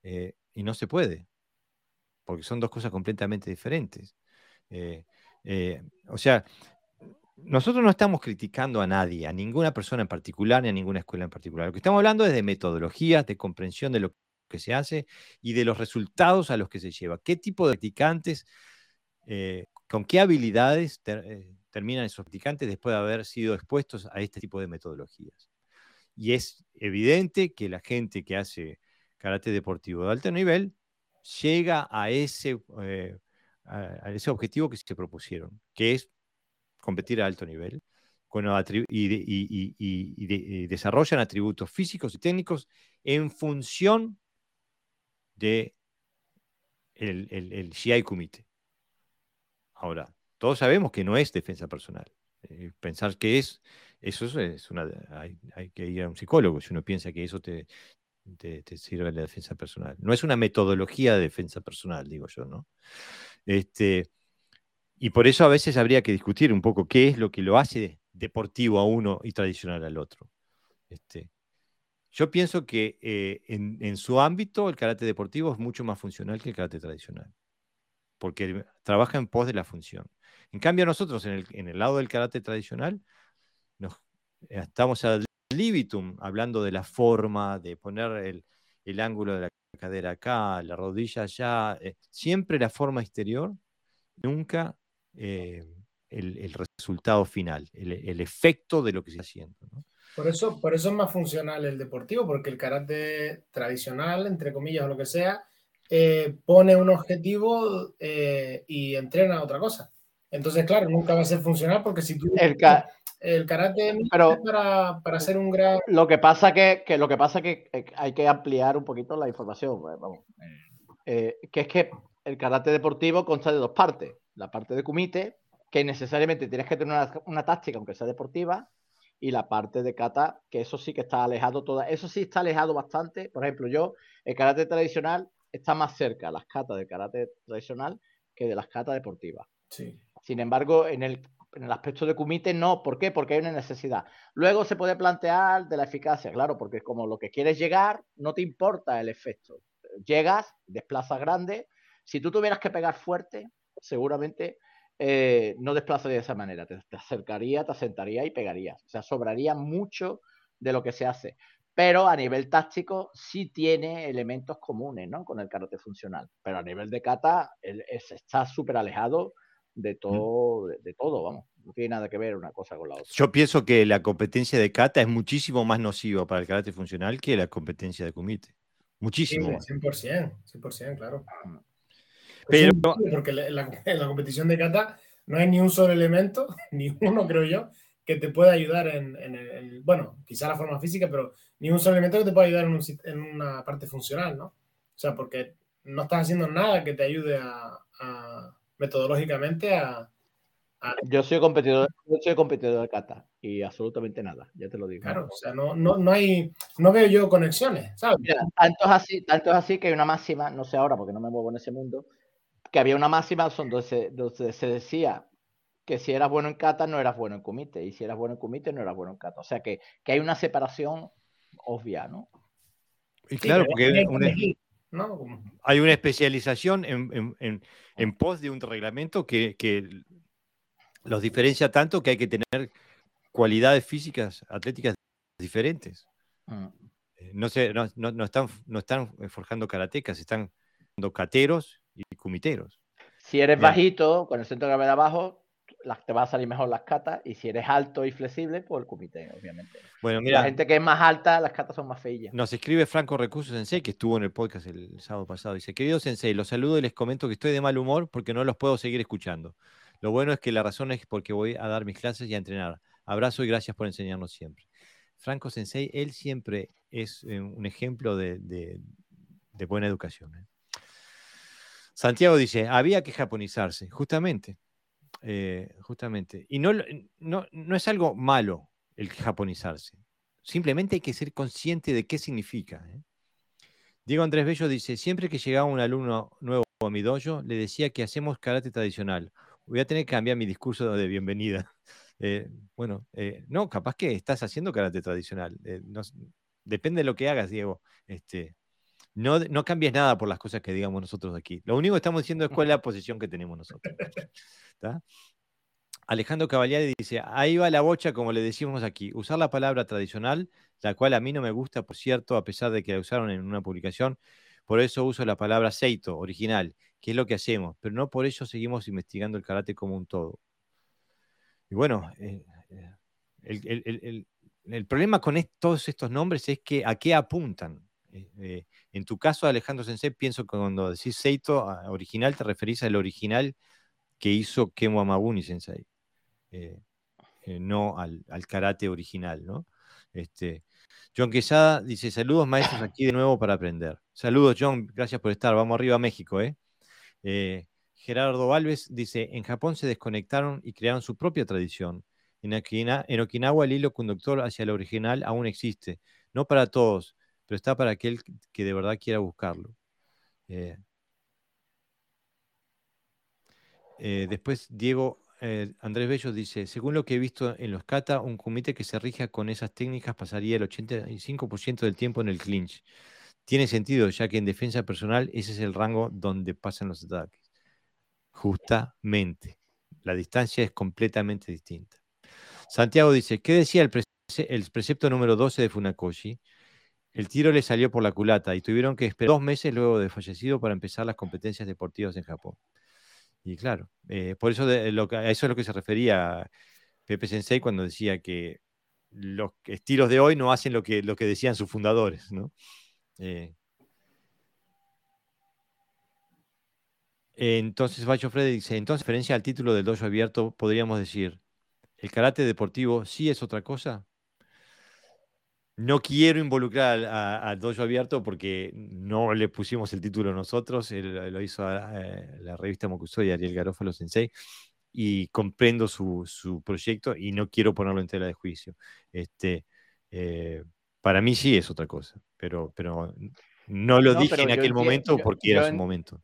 Eh, y no se puede, porque son dos cosas completamente diferentes. Eh, eh, o sea, nosotros no estamos criticando a nadie, a ninguna persona en particular, ni a ninguna escuela en particular. Lo que estamos hablando es de metodologías, de comprensión de lo que se hace y de los resultados a los que se lleva. ¿Qué tipo de practicantes, eh, con qué habilidades terminan esos practicantes después de haber sido expuestos a este tipo de metodologías? Y es evidente que la gente que hace karate deportivo de alto nivel llega a ese, a ese objetivo que se propusieron, que es competir a alto nivel y, y, desarrollan atributos físicos y técnicos en función de el, el, el Kumite. Ahora, todos sabemos que no es defensa personal. Eh, pensar que es, eso es una, hay, que ir a un psicólogo si uno piensa que eso te, te, sirve la defensa personal. No es una metodología de defensa personal, digo yo, ¿no? Este, y por eso a veces habría que discutir un poco qué es lo que lo hace deportivo a uno y tradicional al otro. Este, yo pienso que eh, en, su ámbito el karate deportivo es mucho más funcional que el karate tradicional, porque trabaja en pos de la función. En cambio, nosotros en el, lado del karate tradicional nos, estamos al libitum, hablando de la forma, de poner el, ángulo de la cadera acá, la rodilla allá, eh, siempre la forma exterior, nunca eh, el, resultado final, el, efecto de lo que se está haciendo. ¿no? Por eso, por eso es más funcional el deportivo, porque el karate tradicional, entre comillas o lo que sea, eh, pone un objetivo eh, y entrena otra cosa. Entonces, claro, nunca va a ser funcional porque si tú... El, el karate pero, para, para ser un gran... Lo que pasa que, que, lo que pasa que eh, hay que ampliar un poquito la información, pues, vamos. que es que el karate deportivo consta de dos partes. La parte de kumite, que necesariamente tienes que tener una, una táctica, aunque sea deportiva, y la parte de kata, que eso sí que está alejado toda, eso sí está alejado bastante. Por ejemplo, yo, el karate tradicional está más cerca las katas de karate tradicional que de las katas deportivas. Sí. Sin embargo, en el, en el aspecto de kumite no. ¿Por qué? Porque hay una necesidad. Luego se puede plantear de la eficacia, claro, porque como lo que quieres llegar, no te importa el efecto. Llegas, desplazas grande. Si tú tuvieras que pegar fuerte, seguramente eh, no desplazaría de esa manera, te, acercaría, te asentaría y pegarías. O sea, sobraría mucho de lo que se hace. Pero a nivel táctico sí tiene elementos comunes ¿no? con el karate funcional. Pero a nivel de kata está súper alejado de todo, de, todo, vamos. No tiene nada que ver una cosa con la otra. Yo pienso que la competencia de kata es muchísimo más nociva para el karate funcional que la competencia de kumite. Muchísimo. Sí, 100%, 100%, claro. Pero, porque en la, competición de kata no hay ni un solo elemento, ni uno creo yo, que te pueda ayudar en, el, bueno, quizá la forma física, pero ni un solo elemento que te pueda ayudar en, una parte funcional, ¿no? O sea, porque no estás haciendo nada que te ayude a, metodológicamente a, Yo soy competidor, yo soy competidor de kata y absolutamente nada, ya te lo digo. Claro, o sea, no, no, no hay, no veo yo conexiones, ¿sabes? Mira, tanto es así, tanto es así que hay una máxima, no sé ahora porque no me muevo en ese mundo, que había una máxima donde se, donde se decía que si eras bueno en kata no eras bueno en kumite, y si eras bueno en kumite no eras bueno en kata. O sea que, que hay una separación obvia, ¿no? Y claro, porque hay, una especialización en, en, en, pos de un reglamento que, que, los diferencia tanto que hay que tener cualidades físicas, atléticas diferentes. Mm. Eh, no, sé, no, no, están, no están forjando karatecas, están cateros y cumiteros. Si eres bajito, con el centro de gravedad bajo, te va a salir mejor las catas. Y si eres alto y flexible, pues el comité, obviamente. Bueno, mira. La gente que es más alta, las catas son más feillas. Nos escribe Franco Recursos Sensei, que estuvo en el podcast el sábado pasado. Dice: Querido Sensei, los saludo y les comento que estoy de mal humor porque no los puedo seguir escuchando. Lo bueno es que la razón es porque voy a dar mis clases y a entrenar. Abrazo y gracias por enseñarnos siempre. Franco Sensei, él siempre es eh, un ejemplo de, buena educación. ¿eh? Santiago dice, había que japonizarse, justamente. Eh, justamente. Y no, no, es algo malo el japonizarse. Simplemente hay que ser consciente de qué significa. ¿eh? Diego Andrés Bello dice, siempre que llegaba un alumno nuevo a mi dojo, le decía que hacemos karate tradicional. Voy a tener que cambiar mi discurso de bienvenida. Eh, bueno, no, capaz que estás haciendo karate tradicional. depende de lo que hagas, Diego. Este, no, no cambies nada por las cosas que digamos nosotros aquí. Lo único que estamos diciendo es cuál es la posición que tenemos nosotros. Alejandro Cavalieri dice, ahí va la bocha, como le decimos aquí, usar la palabra tradicional, la cual a mí no me gusta, por cierto, a pesar de que la usaron en una publicación, por eso uso la palabra seito, original, que es lo que hacemos, pero no por ello seguimos investigando el karate como un todo. Y bueno, eh, eh, el, problema con todos estos nombres es que a qué apuntan. Eh, en tu caso, Alejandro Sensei, pienso que cuando decís Seito original, te referís al original que hizo Kemo Amabuni Sensei, eh, eh, no al, karate original, ¿no? Este, John Quesada dice, saludos maestros aquí de nuevo para aprender. Saludos John, gracias por estar, vamos arriba a México, ¿eh? Gerardo Alves dice, en Japón se desconectaron y crearon su propia tradición. En, en Okinawa el hilo conductor hacia el original aún existe, no para todos, pero está para aquel que de verdad quiera buscarlo. Eh, eh, después Diego eh, Andrés Bello dice, según lo que he visto en los kata, un comité que se rija con esas técnicas pasaría el 85% del tiempo en el clinch. Tiene sentido, ya que en defensa personal ese es el rango donde pasan los ataques. Justamente. La distancia es completamente distinta. Santiago dice, ¿qué decía el, el precepto número 12 de Funakoshi? El tiro le salió por la culata y tuvieron que esperar dos meses luego de fallecido para empezar las competencias deportivas en Japón. Y claro, eh, por eso de, lo a eso es lo que se refería Pepe Sensei cuando decía que los estilos de hoy no hacen lo que, lo que decían sus fundadores, ¿no? Eh, entonces, Bacho Fred dice, entonces, referencia al título del dojo abierto, podríamos decir, ¿el karate deportivo sí es otra cosa? No quiero involucrar al dojo abierto porque no le pusimos el título nosotros, lo hizo eh, la revista Mokuso y Ariel Garófalo Sensei, y comprendo su, proyecto y no quiero ponerlo en tela de juicio. Este, eh, para mí sí es otra cosa, pero, pero no lo dije en aquel momento porque era su momento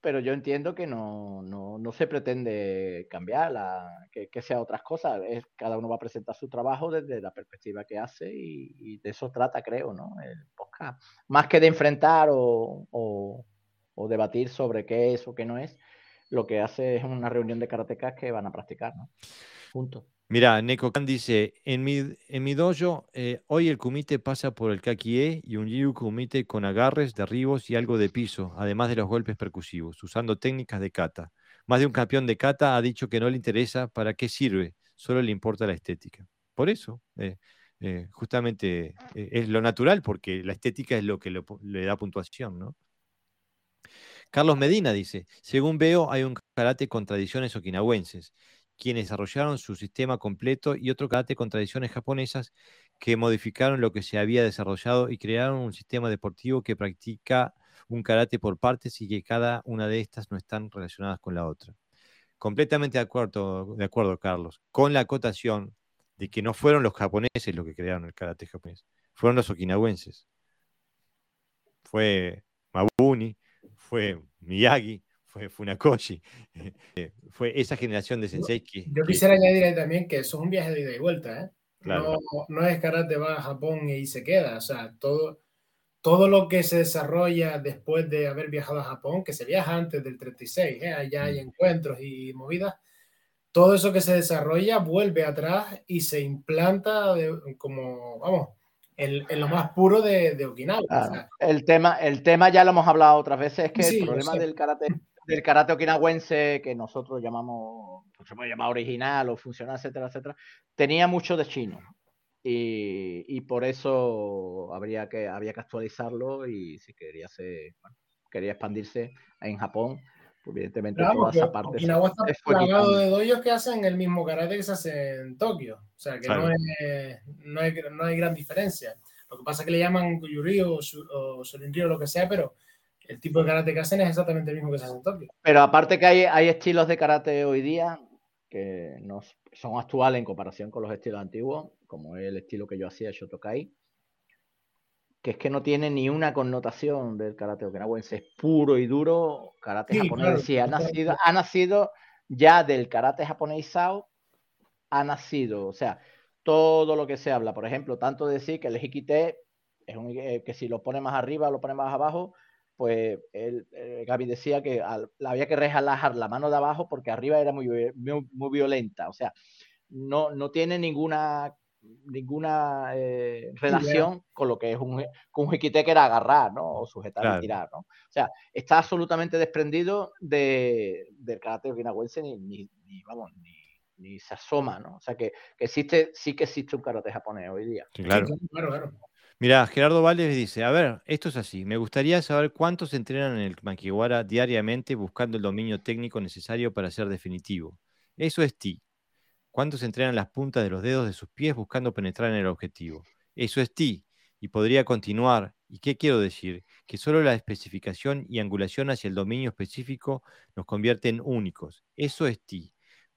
pero yo entiendo que no, no, no se pretende cambiar, que, que, sea otras cosas. Es, cada uno va a presentar su trabajo desde la perspectiva que hace y, de eso trata, creo, ¿no? El podcast. Más que de enfrentar o, o, o, debatir sobre qué es o qué no es, lo que hace es una reunión de karatecas que van a practicar, ¿no? Punto. Mira, Neko Kan dice, en mi, en mi dojo, eh, hoy el kumite pasa por el kakie y un yu kumite con agarres, derribos y algo de piso, además de los golpes percusivos, usando técnicas de kata. Más de un campeón de kata ha dicho que no le interesa para qué sirve, solo le importa la estética. Por eso, eh, eh, justamente es lo natural porque la estética es lo que le da puntuación, ¿no? Carlos Medina dice, según veo, hay un karate con tradiciones okinawenses, quienes desarrollaron su sistema completo y otro karate con tradiciones japonesas que modificaron lo que se había desarrollado y crearon un sistema deportivo que practica un karate por partes y que cada una de estas no están relacionadas con la otra. Completamente de acuerdo, de acuerdo, Carlos, con la acotación de que no fueron los japoneses los que crearon el karate japonés, fueron los okinawenses. Fue Mabuni, fue Miyagi, fue Funakoshi, eh, fue esa generación de sensei que... Yo quisiera añadir ahí también que eso es un viaje de ida y vuelta, ¿eh? No, no, es karate va a Japón y se queda, o sea, todo, todo lo que se desarrolla después de haber viajado a Japón, que se viaja antes del 36, ¿eh? allá hay mm. encuentros y movidas, todo eso que se desarrolla vuelve atrás y se implanta como, vamos, en, lo más puro de, Okinawa. el, tema, el tema ya lo hemos hablado otras veces, es que el problema del karate, del karate okinawense, que nosotros llamamos, se puede llamar original o funcional, etcétera, etcétera, tenía mucho de chino. Y, por eso habría que, había que actualizarlo y si quería, ser, quería expandirse en Japón, pues evidentemente toda esa parte. Okinawa está plagado de doyos que hacen el mismo karate que se hace en Tokio. O sea que no, no, hay, no, hay, gran diferencia. Lo que pasa es que le llaman Yuri o, o o lo que sea, pero el tipo de karate que hacen es exactamente el mismo que se hace en Tokio. Pero aparte que hay, hay estilos de karate hoy día que no son actuales en comparación con los estilos antiguos, como el estilo que yo hacía Shotokai, que es que no tiene ni una connotación del karate okinawense, es puro y duro karate japonés. sí, ha nacido, ha nacido ya del karate japonesado, ha nacido, o sea, todo lo que se habla, por ejemplo, tanto decir que el hikite es un, eh, que si lo pone más arriba, lo pone más abajo, pues él, eh, Gaby decía que había que relajar la mano de abajo porque arriba era muy, muy, violenta, o sea, no, no tiene ninguna ninguna eh, relación con lo que es un, con un jiquite que era agarrar, ¿no? O sujetar y tirar, ¿no? O sea, está absolutamente desprendido de, del karate okinawense ni, ni, vamos, ni, ni, se asoma, ¿no? O sea, que, que, existe, sí que existe un karate japonés hoy día. claro. claro, Mira, Gerardo Valdez dice, a ver, esto es así, me gustaría saber cuántos entrenan en el Makiwara diariamente buscando el dominio técnico necesario para ser definitivo. Eso es ti. ¿Cuántos entrenan las puntas de los dedos de sus pies buscando penetrar en el objetivo? Eso es ti. Y podría continuar. ¿Y qué quiero decir? Que solo la especificación y angulación hacia el dominio específico nos convierten únicos. Eso es ti.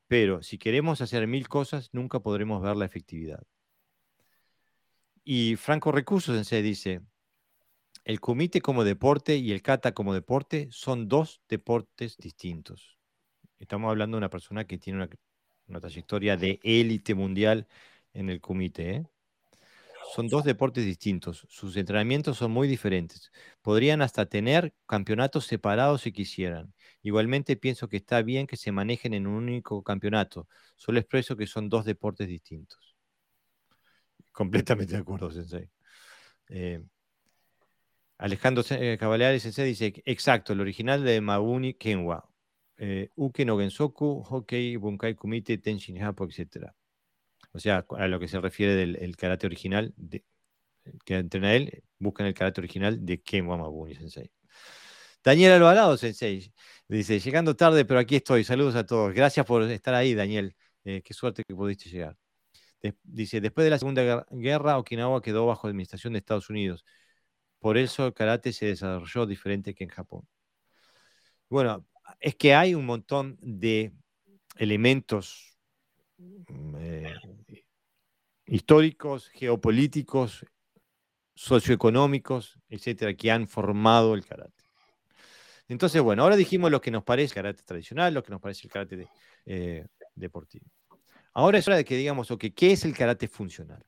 Pero si queremos hacer mil cosas, nunca podremos ver la efectividad. Y Franco Recursos se dice, el comité como deporte y el kata como deporte son dos deportes distintos. Estamos hablando de una persona que tiene una una trayectoria de élite mundial en el comité. ¿eh? Son dos deportes distintos, sus entrenamientos son muy diferentes. Podrían hasta tener campeonatos separados si quisieran. Igualmente pienso que está bien que se manejen en un único campeonato. Solo expreso que son dos deportes distintos. Completamente de acuerdo, Sensei. Eh, Alejandro eh, Cavaleari Sensei dice, exacto, el original de Mabuni Kenwa, eh, Uke no Gensoku, Hokei, Bunkai Kumite, Tenshin Hapo, etc. O sea, a lo que se refiere del karate original de, que entrena él, buscan el karate original de Ken Wamabuni Sensei. Daniel Alvarado Sensei dice, llegando tarde, pero aquí estoy. Saludos a todos. Gracias por estar ahí, Daniel. Eh, qué suerte que pudiste llegar. Dice, después de la Segunda Guerra, Okinawa quedó bajo administración de Estados Unidos. Por eso el karate se desarrolló diferente que en Japón. Bueno, es que hay un montón de elementos mm, eh, históricos, geopolíticos, socioeconómicos, etcétera, que han formado el karate. Entonces, bueno, ahora dijimos lo que nos parece el karate tradicional, lo que nos parece el karate eh, deportivo. Ahora es hora de que digamos, ¿qué es el karate funcional?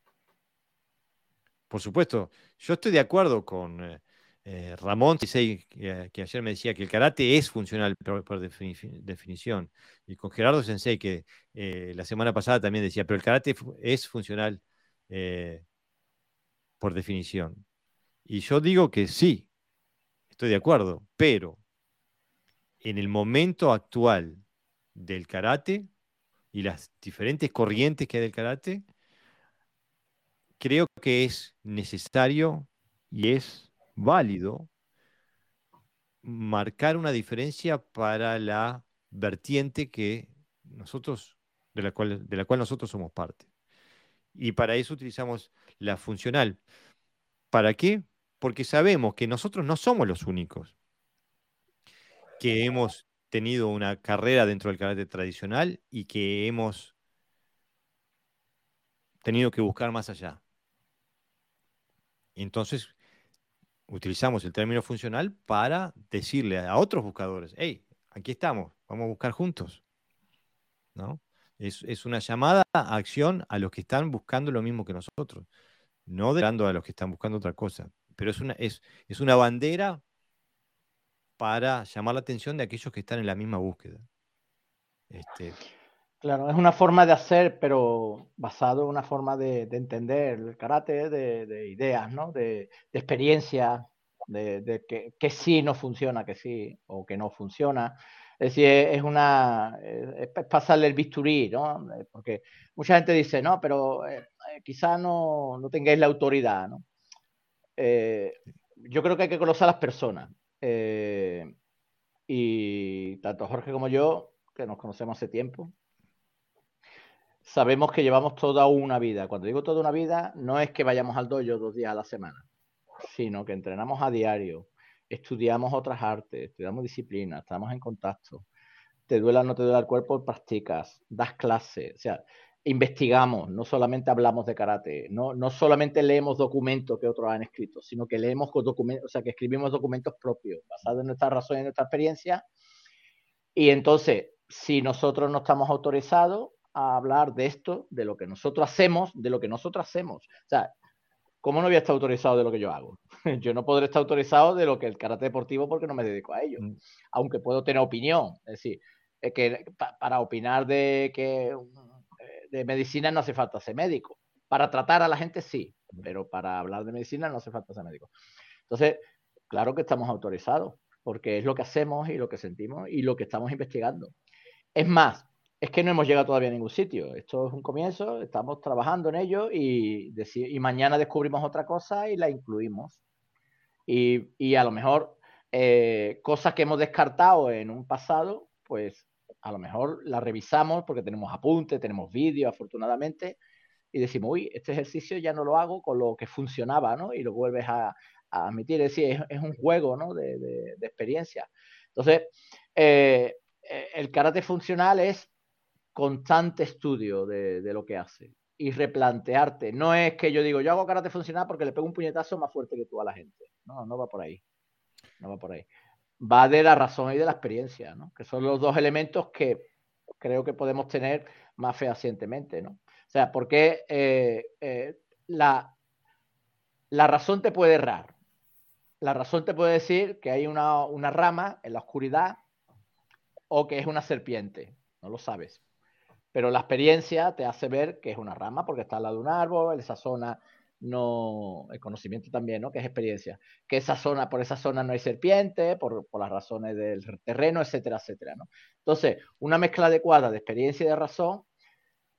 Por supuesto, yo estoy de acuerdo con eh, eh, Ramón que, que, ayer me decía que el karate es funcional por, definición, y con Gerardo Sensei, que eh, la semana pasada también decía, pero el karate es funcional eh, por definición. Y yo digo que sí, estoy de acuerdo, pero en el momento actual del karate y las diferentes corrientes que hay del karate, creo que es necesario y es válido marcar una diferencia para la vertiente que nosotros, de la cual, de la cual nosotros somos parte. Y para eso utilizamos la funcional. ¿Para qué? Porque sabemos que nosotros no somos los únicos que hemos tenido una carrera dentro del karate tradicional y que hemos tenido que buscar más allá. Entonces, utilizamos el término funcional para decirle a otros buscadores, hey, aquí estamos, vamos a buscar juntos. ¿No? Es, una llamada a acción a los que están buscando lo mismo que nosotros, no dando a los que están buscando otra cosa. Pero es una, es, es una bandera para llamar la atención de aquellos que están en la misma búsqueda. Este... Claro, es una forma de hacer, pero basado en una forma de, entender el karate, de, ideas, ¿no? de, experiencia, de, que, sí no funciona, que sí o que no funciona. Es decir, es una es pasarle el bisturí, ¿no? Porque mucha gente dice, no, pero eh, eh, quizá no, no, tengáis la autoridad, ¿no? Eh, yo creo que hay que conocer a las personas. Y tanto Jorge como yo, que nos conocemos hace tiempo, sabemos que llevamos toda una vida. Cuando digo toda una vida, no es que vayamos al dojo dos días a la semana, sino que entrenamos a diario, estudiamos otras artes, estudiamos disciplinas, estamos en contacto. Te duela o no te duela el cuerpo, practicas, das clases, o sea, investigamos, no solamente hablamos de karate, no, no solamente leemos documentos que otros han escrito, sino que leemos documentos, o sea, que escribimos documentos propios, basados en nuestra razón y nuestra experiencia. Y entonces, si nosotros no estamos autorizados, a hablar de esto, de lo que nosotros hacemos, de lo que nosotros hacemos. O sea, ¿cómo no voy a estar autorizado de lo que yo hago? yo no podré estar autorizado de lo que el karate deportivo porque no me dedico a ello, mm. aunque puedo tener opinión. Es decir, es que para opinar de que eh, de medicina no hace falta ser médico. Para tratar a la gente sí, pero para hablar de medicina no hace falta ser médico. Entonces, claro que estamos autorizados, porque es lo que hacemos y lo que sentimos y lo que estamos investigando. Es más, es que no hemos llegado todavía a ningún sitio. Esto es un comienzo, estamos trabajando en ello y, y mañana descubrimos otra cosa y la incluimos. Y, a lo mejor eh, cosas que hemos descartado en un pasado, pues a lo mejor las revisamos porque tenemos apuntes, tenemos vídeos, afortunadamente, y decimos, uy, este ejercicio ya no lo hago con lo que funcionaba, ¿no? Y lo vuelves a, admitir. Es decir, es, un juego, ¿no? De, experiencia. Entonces, eh, eh, el karate funcional es constante estudio de, lo que hace y replantearte. No es que yo digo, yo hago karate funcional porque le pego un puñetazo más fuerte que tú a la gente. No, no va por ahí. No va por ahí. Va de la razón y de la experiencia, ¿no? Que son los dos elementos que creo que podemos tener más fehacientemente, ¿no? O sea, porque eh, eh, la, la razón te puede errar. La razón te puede decir que hay una, una rama en la oscuridad o que es una serpiente. No lo sabes pero la experiencia te hace ver que es una rama porque está al lado de un árbol, esa zona no, el conocimiento también, ¿no? Que es experiencia, que esa zona, por esa zona no hay serpiente, por, las razones del terreno, etcétera, etcétera, ¿no? Entonces, una mezcla adecuada de experiencia y de razón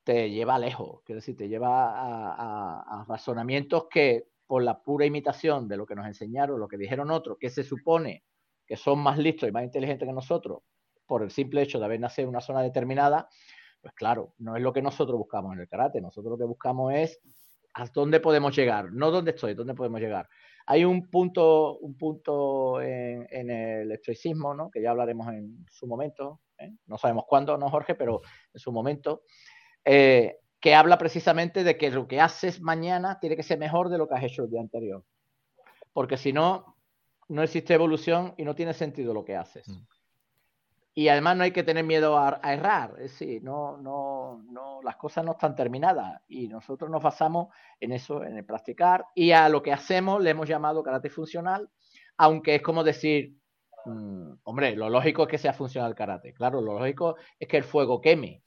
te lleva lejos, quiero decir, te lleva a, a razonamientos que por la pura imitación de lo que nos enseñaron, lo que dijeron otros, que se supone que son más listos y más inteligentes que nosotros, por el simple hecho de haber nacido en una zona determinada, pues claro, no es lo que nosotros buscamos en el karate. Nosotros lo que buscamos es a dónde podemos llegar, no dónde estoy, dónde podemos llegar. Hay un punto, un punto en, el estoicismo, ¿no? que ya hablaremos en su momento, ¿eh? no sabemos cuándo, ¿no, Jorge? Pero en su momento, eh, que habla precisamente de que lo que haces mañana tiene que ser mejor de lo que has hecho el día anterior. Porque si no, no existe evolución y no tiene sentido lo que haces. Mm. Y además no hay que tener miedo a, errar, es decir, no, no, no, las cosas no están terminadas y nosotros nos basamos en eso, en el practicar y a lo que hacemos le hemos llamado karate funcional, aunque es como decir, mm, hombre, lo lógico es que sea funcional karate, claro, lo lógico es que el fuego queme.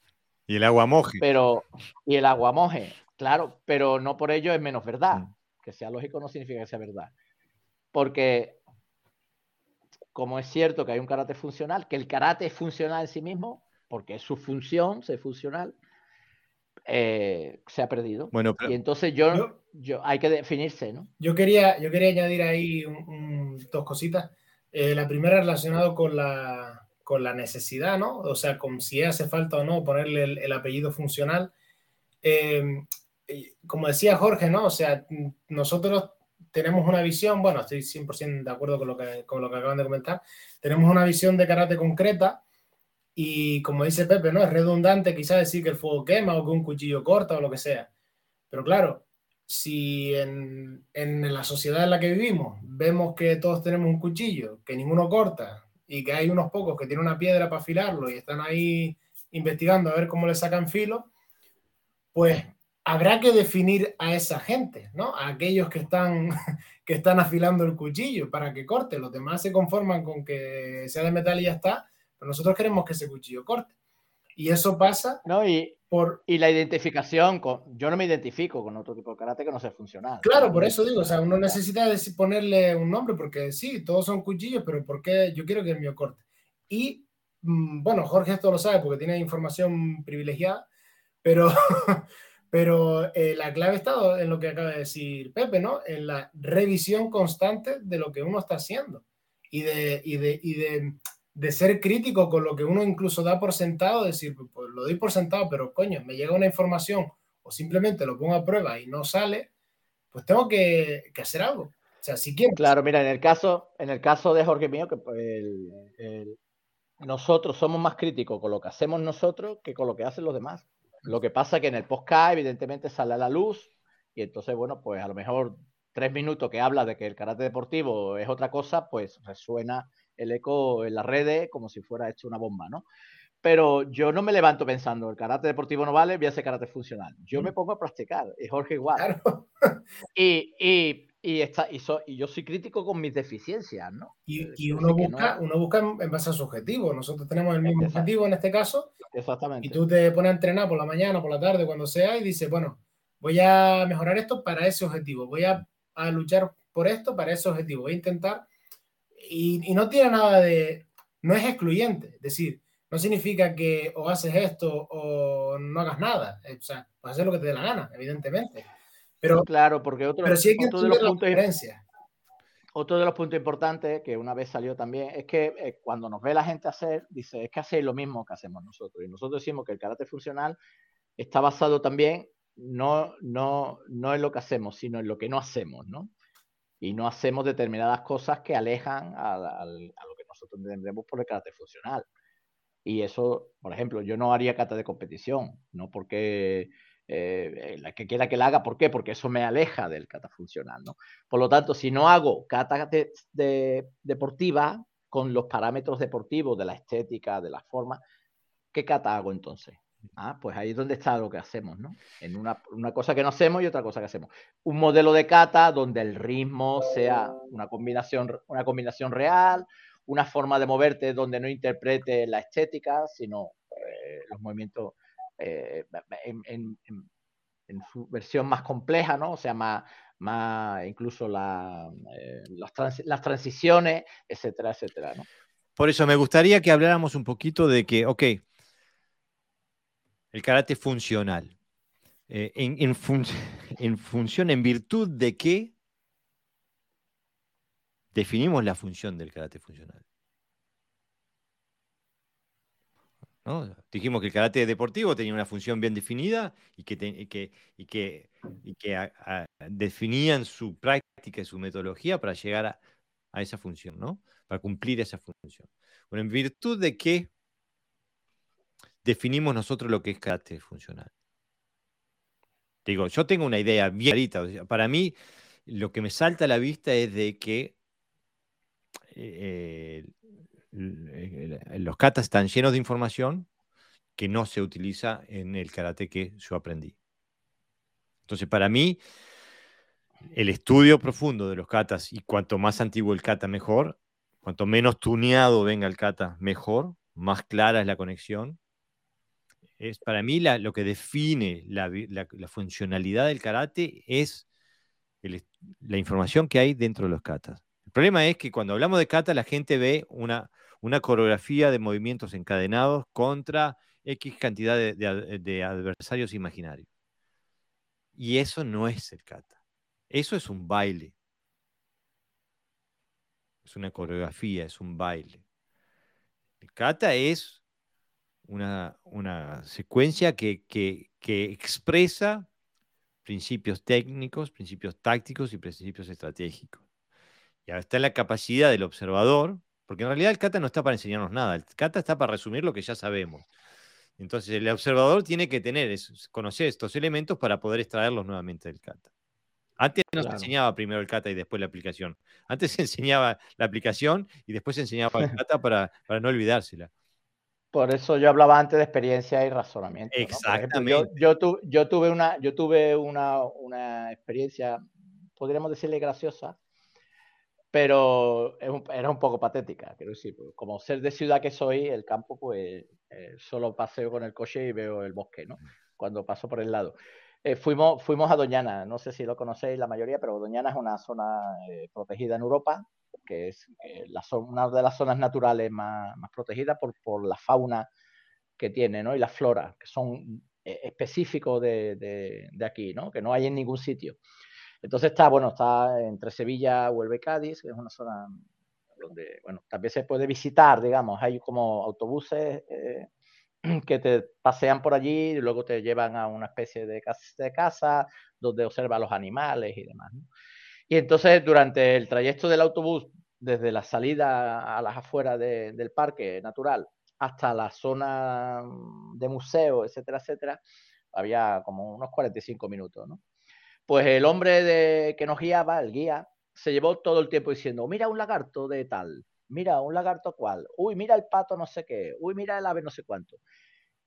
Y el agua moje. Pero, y el agua moje, claro, pero no por ello es menos verdad. Mm. Que sea lógico no significa que sea verdad. Porque como es cierto que hay un karate funcional, que el karate es funcional en sí mismo, porque es su función ser funcional, eh, se ha perdido. Bueno, Y entonces yo, yo, hay que definirse, ¿no? Yo quería, yo quería añadir ahí dos cositas. Eh, la primera relacionada con la, con la necesidad, ¿no? O sea, con si hace falta o no ponerle el, apellido funcional. Em, como decía Jorge, ¿no? O sea, nosotros tenemos una visión, bueno, estoy 100% de acuerdo con lo, que, con lo que acaban de comentar, tenemos una visión de carácter concreta y como dice Pepe, ¿no? Es redundante quizás decir que el fuego quema o que un cuchillo corta o lo que sea. Pero claro, si en, en, la sociedad en la que vivimos vemos que todos tenemos un cuchillo, que ninguno corta y que hay unos pocos que tienen una piedra para afilarlo y están ahí investigando a ver cómo le sacan filo, pues habrá que definir a esa gente, ¿no? A aquellos que están, que están afilando el cuchillo para que corte. Los demás se conforman con que sea de metal y ya está, pero nosotros queremos que ese cuchillo corte. Y eso pasa no, y, por... Y la identificación, con, yo no me identifico con otro tipo de karate que no sea funcional. Claro, por eso digo, o sea, uno necesita ponerle un nombre, porque sí, todos son cuchillos, pero ¿por qué yo quiero que el mío corte? Y, mm, bueno, Jorge esto lo sabe porque tiene información privilegiada, pero... Pero eh, la clave está en lo que acaba de decir Pepe, ¿no? En la revisión constante de lo que uno está haciendo y de, y de, y de, de ser crítico con lo que uno incluso da por sentado, decir, pues, pues lo doy por sentado, pero coño, me llega una información o simplemente lo pongo a prueba y no sale, pues tengo que, que hacer algo. O sea, si quiero. Claro, mira, en el caso, en el caso de Jorge mío, que pues, nosotros somos más críticos con lo que hacemos nosotros que con lo que hacen los demás. Lo que pasa es que en el podcast, evidentemente, sale a la luz y entonces, bueno, pues a lo mejor tres minutos que habla de que el karate deportivo es otra cosa, pues resuena el eco en las redes como si fuera hecho una bomba, ¿no? Pero yo no me levanto pensando, el karate deportivo no vale, voy a hacer karate funcional. Yo me pongo a practicar, y Jorge igual. Y, y, y, está, y, y, yo soy crítico con mis deficiencias, ¿no? Y, uno, busca, uno busca en base a su objetivo. Nosotros tenemos el mismo objetivo en este caso. Exactamente. Y tú te pones a entrenar por la mañana, por la tarde, cuando sea, y dices, bueno, voy a mejorar esto para ese objetivo. Voy a, a luchar por esto para ese objetivo. Voy a intentar. Y, y no tiene nada de. No es excluyente. Es decir, no significa que o haces esto o no hagas nada. O sea, puedes hacer lo que te dé la gana, evidentemente. Pero, claro, porque otro, pero sí hay que otro de los puntos Otro de los puntos importantes que una vez salió también es que eh, cuando nos ve la gente hacer, dice, es que hacéis lo mismo que hacemos nosotros. Y nosotros decimos que el carácter funcional está basado también no, no, no en lo que hacemos, sino en lo que no hacemos, ¿no? Y no hacemos determinadas cosas que alejan a, a lo que nosotros entendemos por el carácter funcional. Y eso, por ejemplo, yo no haría cata de competición, no porque eh, la que quiera que la haga, ¿por qué? Porque eso me aleja del kata funcional, ¿no? Por lo tanto, si no hago kata de, deportiva con los parámetros deportivos de la estética, de la forma, ¿qué kata hago entonces? Ah, pues ahí es donde está lo que hacemos, ¿no? En una, una, cosa que no hacemos y otra cosa que hacemos. Un modelo de kata donde el ritmo sea una combinación, una combinación real, una forma de moverte donde no interprete la estética, sino eh, los movimientos eh, en, su versión más compleja, ¿no? O sea, más, más incluso la, eh, las, transiciones, etcétera, etcétera, ¿no? Por eso me gustaría que habláramos un poquito de que, ok, el karate funcional. en, en función, en virtud de qué definimos la función del karate funcional. Dijimos que el karate deportivo tenía una función bien definida y que, que, que, que definían su práctica y su metodología para llegar a, esa función, ¿no? Para cumplir esa función. Bueno, en virtud de qué definimos nosotros lo que es karate funcional. Digo, yo tengo una idea bien clarita. para mí, lo que me salta a la vista es de que eh, los katas están llenos de información que no se utiliza en el karate que yo aprendí. Entonces, para mí, el estudio profundo de los katas y cuanto más antiguo el kata, mejor. Cuanto menos tuneado venga el kata, mejor. Más clara es la conexión. Es para mí lo que define la, funcionalidad del karate es la información que hay dentro de los katas. El problema es que cuando hablamos de kata, la gente ve una, una coreografía de movimientos encadenados contra X cantidad de, adversarios imaginarios. Y eso no es el kata. Eso es un baile. Es una coreografía, es un baile. El kata es una, secuencia que, que expresa principios técnicos, principios tácticos y principios estratégicos. Y está en la capacidad del observador, porque en realidad el kata no está para enseñarnos nada, el kata está para resumir lo que ya sabemos. Entonces el observador tiene que tener, conocer estos elementos para poder extraerlos nuevamente del kata. Antes no se enseñaba primero el kata y después la aplicación. Antes se enseñaba la aplicación y después se enseñaba el kata para, para no olvidársela. Por eso yo hablaba antes de experiencia y razonamiento. Exactamente. yo, yo, tuve, una, yo tuve una, una, experiencia, podríamos decirle graciosa, pero era un poco patética. Quiero decir, como ser de ciudad que soy, el campo, pues eh, solo paseo con el coche y veo el bosque, ¿no? Cuando paso por el lado. Eh, fuimos, fuimos a Doñana, no sé si lo conocéis la mayoría, pero Doñana es una zona eh, protegida en Europa, que es eh, la una de las zonas naturales más, más protegidas por, por, la fauna que tiene, ¿no? Y la flora, que son eh, específicos de, de, aquí, ¿no? Que no hay en ningún sitio. Entonces está, bueno, está entre Sevilla, Huelva y Cádiz, que es una zona donde, bueno, también se puede visitar, digamos, hay como autobuses eh, que te pasean por allí y luego te llevan a una especie de casa, de casa donde observa los animales y demás. Y entonces durante el trayecto del autobús, desde la salida a las afueras del parque natural hasta la zona de museo, etcétera, etcétera, había como unos 45 minutos, ¿no? Pues el hombre de, que nos guiaba, el guía, se llevó todo el tiempo diciendo, mira un lagarto de tal, mira un lagarto cual, uy, mira el pato no sé qué, uy, mira el ave no sé cuánto.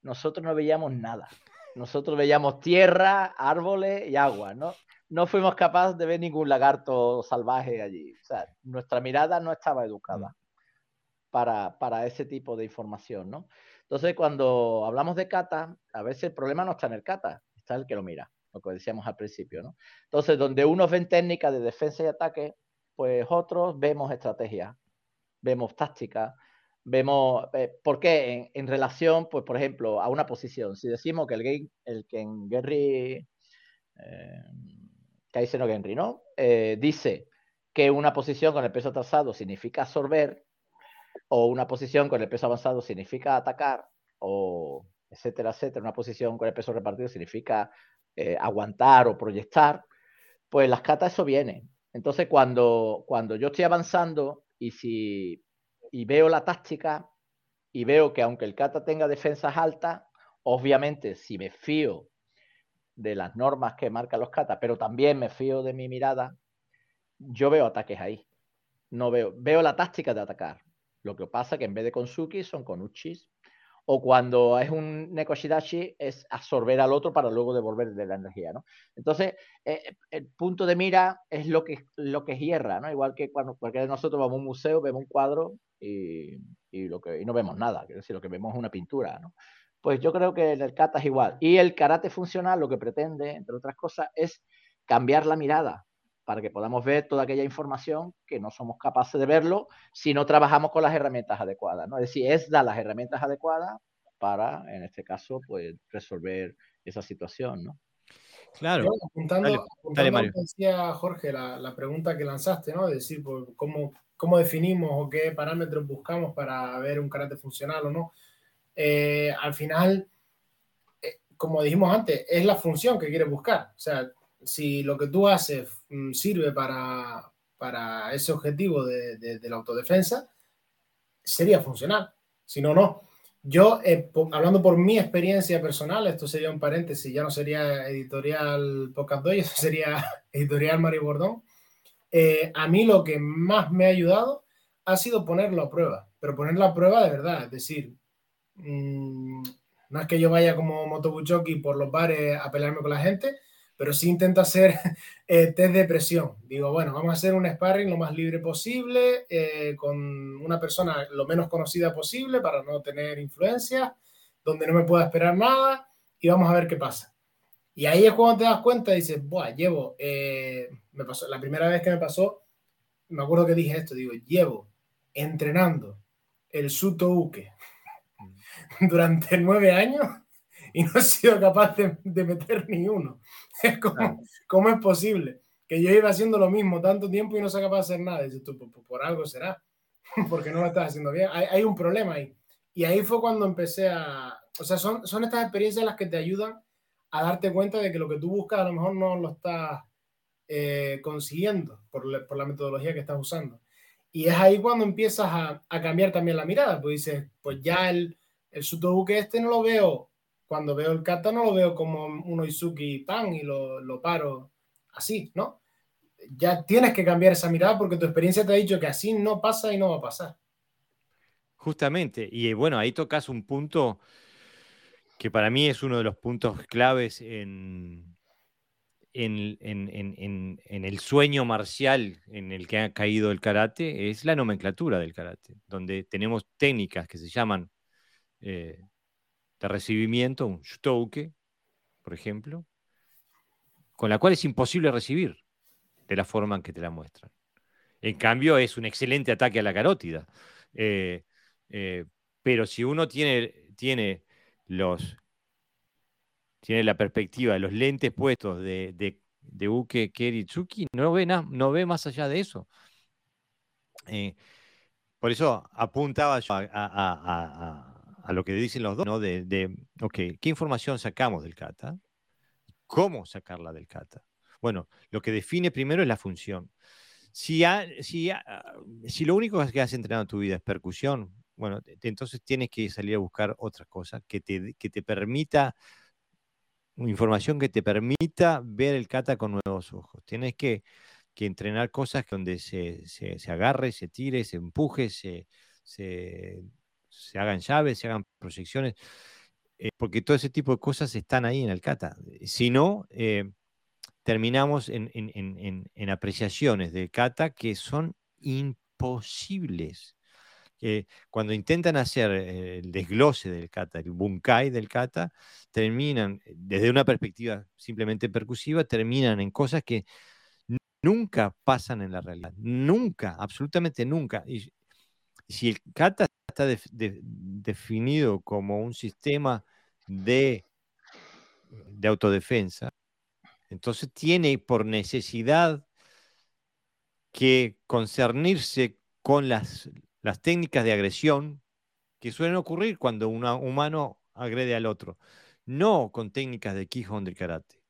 Nosotros no veíamos nada. Nosotros veíamos tierra, árboles y agua, ¿no? no fuimos capaces de ver ningún lagarto salvaje allí. O sea, nuestra mirada no estaba educada mm. para, para ese tipo de información, ¿no? Entonces, cuando hablamos de cata, a veces el problema no está en el cata, está el que lo mira, lo que decíamos al principio, ¿no? Entonces, donde unos ven técnicas de defensa y ataque, pues otros vemos estrategia, vemos táctica, vemos, eh, ¿por qué? En, relación, pues, por ejemplo, a una posición. Si decimos que el, game, el que en Gary... Eh, Kaisen Genry, ¿no? Eh, dice que una posición con el peso atrasado significa absorber, o una posición con el peso avanzado significa atacar, o etcétera, etcétera. Una posición con el peso repartido significa eh, aguantar o proyectar. Pues las catas eso viene. Entonces, cuando, cuando yo estoy avanzando y, si, y veo la táctica y veo que aunque el kata tenga defensas altas, obviamente si me fío de las normas que marcan los katas, pero también me fío de mi mirada, yo veo ataques ahí. No veo, veo la táctica de atacar. Lo que pasa que en vez de con Suki son con Uchis. O cuando es un Nekoshidashi es absorber al otro para luego devolver de la energía, ¿no? Entonces, eh, el punto de mira es lo que, lo que hierra, ¿no? Igual que cuando cualquiera de nosotros vamos a un museo, vemos un cuadro y, lo que, y no vemos nada. Quiero decir, lo que vemos es una pintura, ¿no? Pues yo creo que el kata es igual. Y el karate funcional lo que pretende, entre otras cosas, es cambiar la mirada para que podamos ver toda aquella información que no somos capaces de verlo si no trabajamos con las herramientas adecuadas. ¿no? Es decir, es dar las herramientas adecuadas para, en este caso, pues resolver esa situación. ¿no? Claro. apuntando, dale, decía Jorge, la, pregunta que lanzaste, ¿no? Es decir, pues, ¿cómo, cómo definimos o qué parámetros buscamos para ver un karate funcional o no. Eh, al final, eh, como dijimos antes, es la función que quieres buscar. O sea, si lo que tú haces sirve para, para ese objetivo de, la autodefensa, sería funcional. Si no, no. Yo, eh, hablando por mi experiencia personal, esto sería un paréntesis, ya no sería editorial Podcast Doy, eso sería editorial Mario Bordón. a mí lo que más me ha ayudado ha sido ponerlo a prueba, pero ponerlo a prueba de verdad, es decir, Mm, no es que yo vaya como motobuchoki por los bares a pelearme con la gente, pero sí intento hacer eh, test de presión. Digo, bueno, vamos a hacer un sparring lo más libre posible, eh, con una persona lo menos conocida posible para no tener influencia, donde no me pueda esperar nada y vamos a ver qué pasa. Y ahí es cuando te das cuenta y dices, Buah, llevo, eh, me pasó, la primera vez que me pasó, me acuerdo que dije esto, digo, llevo entrenando el suto uke durante nueve años y no he sido capaz de, meter ni uno. Es como, ¿cómo es posible? Que yo iba haciendo lo mismo tanto tiempo y no soy capaz de hacer nada. dices tú, por, algo será, porque no lo estás haciendo bien. Hay, hay, un problema ahí. Y ahí fue cuando empecé a... O sea, son, son estas experiencias las que te ayudan a darte cuenta de que lo que tú buscas a lo mejor no lo estás eh, consiguiendo por, por, la metodología que estás usando. Y es ahí cuando empiezas a, a cambiar también la mirada, pues dices, pues ya el, el Sutobuque este no lo veo, cuando veo el kata no lo veo como un Izuki pan y lo, lo paro así, ¿no? Ya tienes que cambiar esa mirada porque tu experiencia te ha dicho que así no pasa y no va a pasar. Justamente, y bueno, ahí tocas un punto que para mí es uno de los puntos claves en, en, en, en, el sueño marcial en el que ha caído el karate, es la nomenclatura del karate, donde tenemos técnicas que se llaman eh, de recibimiento, un shutouke, por ejemplo, con la cual es imposible recibir de la forma en que te la muestran. En cambio, es un excelente ataque a la carótida. Eh, eh, pero si uno tiene, tiene, los, tiene la perspectiva de los lentes puestos de, de, de Uke Keritsuki, no ve, no ve más allá de eso. por eso apuntaba yo a lo que dicen los dos, ¿no? De, de, ok, ¿qué información sacamos del kata? ¿Cómo sacarla del kata? Bueno, lo que define primero es la función. Si, si, si lo único que has entrenado en tu vida es percusión, bueno, entonces tienes que salir a buscar otra cosa que te, que te permita, información que te permita ver el kata con nuevos ojos. Tienes que, que entrenar cosas donde se, se, agarre, se tire, se empuje, se se hagan llaves, se hagan proyecciones, eh, porque todo ese tipo de cosas están ahí en el kata. Si no, eh, terminamos en, apreciaciones de kata que son imposibles. cuando intentan hacer eh, el desglose del kata, el bunkai del kata, terminan, desde una perspectiva simplemente percusiva, terminan en cosas que nunca pasan en la realidad. Nunca, absolutamente nunca. Y si el kata está definido como un sistema de, de autodefensa, entonces tiene por necesidad que concernirse con las, las técnicas de agresión que suelen ocurrir cuando un humano agrede al otro, no con técnicas de Kihon del karate.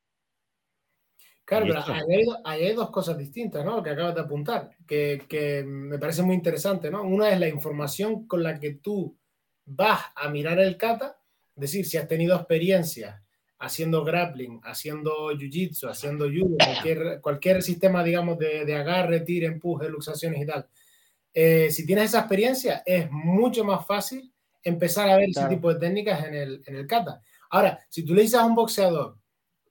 Claro, pero ahí hay, dos cosas distintas, ¿no? Que acabas de apuntar, que, que, me parece muy interesante, ¿no? Una es la información con la que tú vas a mirar el kata, es decir, si has tenido experiencia haciendo grappling, haciendo jiu-jitsu, haciendo judo, cualquier, cualquier sistema, digamos, de, de agarre, tiro, empuje, luxaciones y tal. Eh, si tienes esa experiencia, es mucho más fácil empezar a ver ese tipo de técnicas en el, en el kata. Ahora, si tú le dices a un boxeador,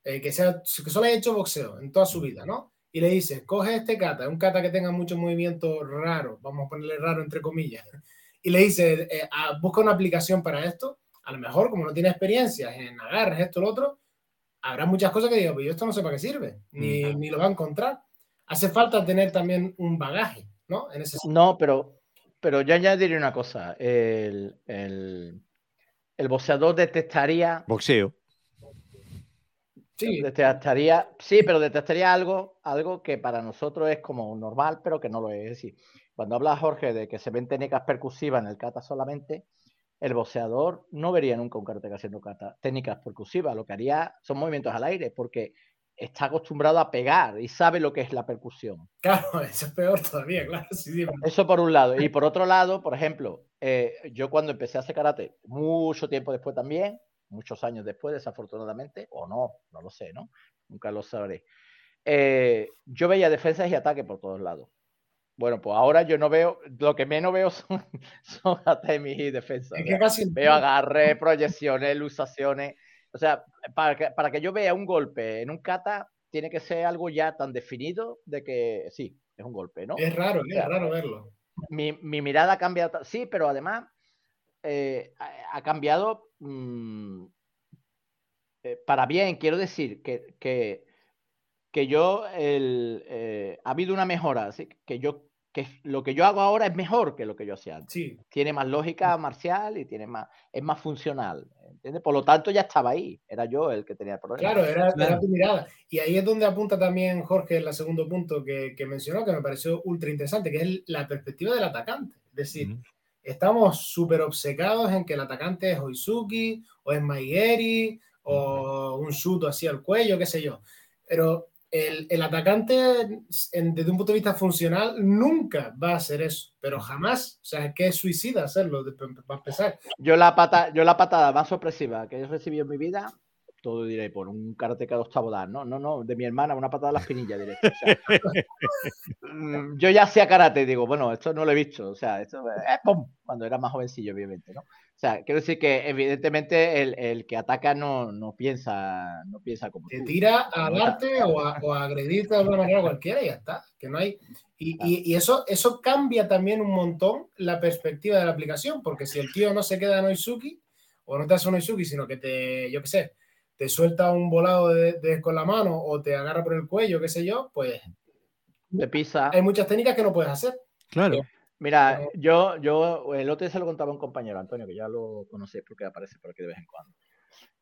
eh, que, sea, que solo haya hecho boxeo en toda su vida, ¿no? Y le dices, coge este kata, un kata que tenga mucho movimiento raro, vamos a ponerle raro entre comillas, y le dices, eh, ah, busca una aplicación para esto, a lo mejor como no tiene experiencia en agarres, esto, lo otro, habrá muchas cosas que diga, pues yo esto no sé para qué sirve, ni, mm. ni lo va a encontrar. Hace falta tener también un bagaje, ¿no? En ese no, pero, pero yo añadiría una cosa, el, el, el boxeador detectaría... Boxeo Sí. Detectaría, sí, pero detectaría algo, algo que para nosotros es como normal, pero que no lo es. Es decir, cuando habla Jorge de que se ven técnicas percusivas en el kata solamente, el boxeador no vería nunca un karateka haciendo kata, técnicas percusivas. Lo que haría son movimientos al aire, porque está acostumbrado a pegar y sabe lo que es la percusión. Claro, eso es peor todavía, claro. Eso por un lado. Y por otro lado, por ejemplo, eh, yo cuando empecé a hacer karate, mucho tiempo después también, muchos años después, desafortunadamente, o no, no lo sé, ¿no? Nunca lo sabré. Eh, yo veía defensas y ataques por todos lados. Bueno, pues ahora yo no veo, lo que menos veo son, son y defensas. veo agarre, proyecciones, lusaciones. O sea, para que, para que yo vea un golpe en un kata, tiene que ser algo ya tan definido de que sí, es un golpe, ¿no? Es raro, es raro verlo. Mi, mi mirada ha cambiado, sí, pero además eh, ha cambiado mm, eh, para bien. Quiero decir que, que, que yo, el, eh, ha habido una mejora, ¿sí? que yo que lo que yo hago ahora es mejor que lo que yo hacía antes. Sí. Tiene más lógica marcial y tiene más, es más funcional. ¿entiendes? Por lo tanto, ya estaba ahí. Era yo el que tenía el problema. Claro, era, era tu mirada. Y ahí es donde apunta también Jorge el segundo punto que, que mencionó, que me pareció ultra interesante, que es la perspectiva del atacante. Es decir. Estamos súper obcecados en que el atacante es Oizuki o es Maigeri o un shoot así al cuello, qué sé yo. Pero el, el atacante, en- desde un punto de vista funcional, nunca va a hacer eso, pero jamás. O sea, es que es suicida hacerlo, para empezar. Yo la, pata, yo la patada más sorpresiva que he recibido en mi vida, todo diré por un karateca de octavo dan, ¿no? No, no, de mi hermana, una patada a la espinilla directa. o sea, mm, yo ya hacía karate, digo, bueno, esto no lo he visto, o sea, esto es ¡pum! cuando era más jovencillo, obviamente, ¿no? O sea, quiero decir que evidentemente el, el que ataca no, no piensa, no piensa como Te tú. tira a darte o a, o a agredirte de alguna manera cualquiera y ya está. Que no hay. Y, y- y eso, eso cambia también un montón la perspectiva de la aplicación, porque si el tío no se queda en Oizuki, o no te hace un Oizuki, sino que te, yo qué sé, te suelta un volado de, de- con la mano o te agarra por el cuello, qué sé yo, pues Te pisa. hay muchas técnicas que no puedes hacer. Claro. Mira, Pero- yo, yo, el otro día se lo contaba a un compañero, Antonio, que ya lo conocéis porque aparece por aquí de vez en cuando.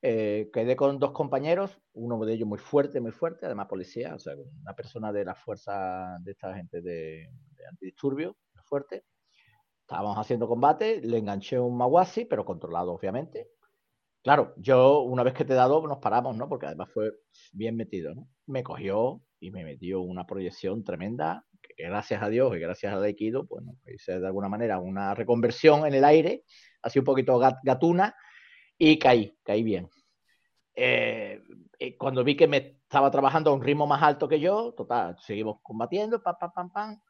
Eh, quedé con dos compañeros, uno de ellos muy fuerte, muy fuerte, además policía, o sea, una persona de la fuerza de esta gente de, de antidisturbios, muy fuerte. Estábamos haciendo combate, le enganché un Mawasi, pero controlado, obviamente. Claro, yo una vez que te he dado, nos paramos, ¿no? Porque además fue bien metido, ¿no? Me cogió y me metió una proyección tremenda, gracias a Dios y gracias al Aikido, pues hice de alguna manera una reconversión en el aire, así un poquito gat- gatuna, y caí, caí bien. Eh, eh, cuando vi que me estaba trabajando a un ritmo más alto que yo, total, seguimos combatiendo, pam, pam, pam, pam,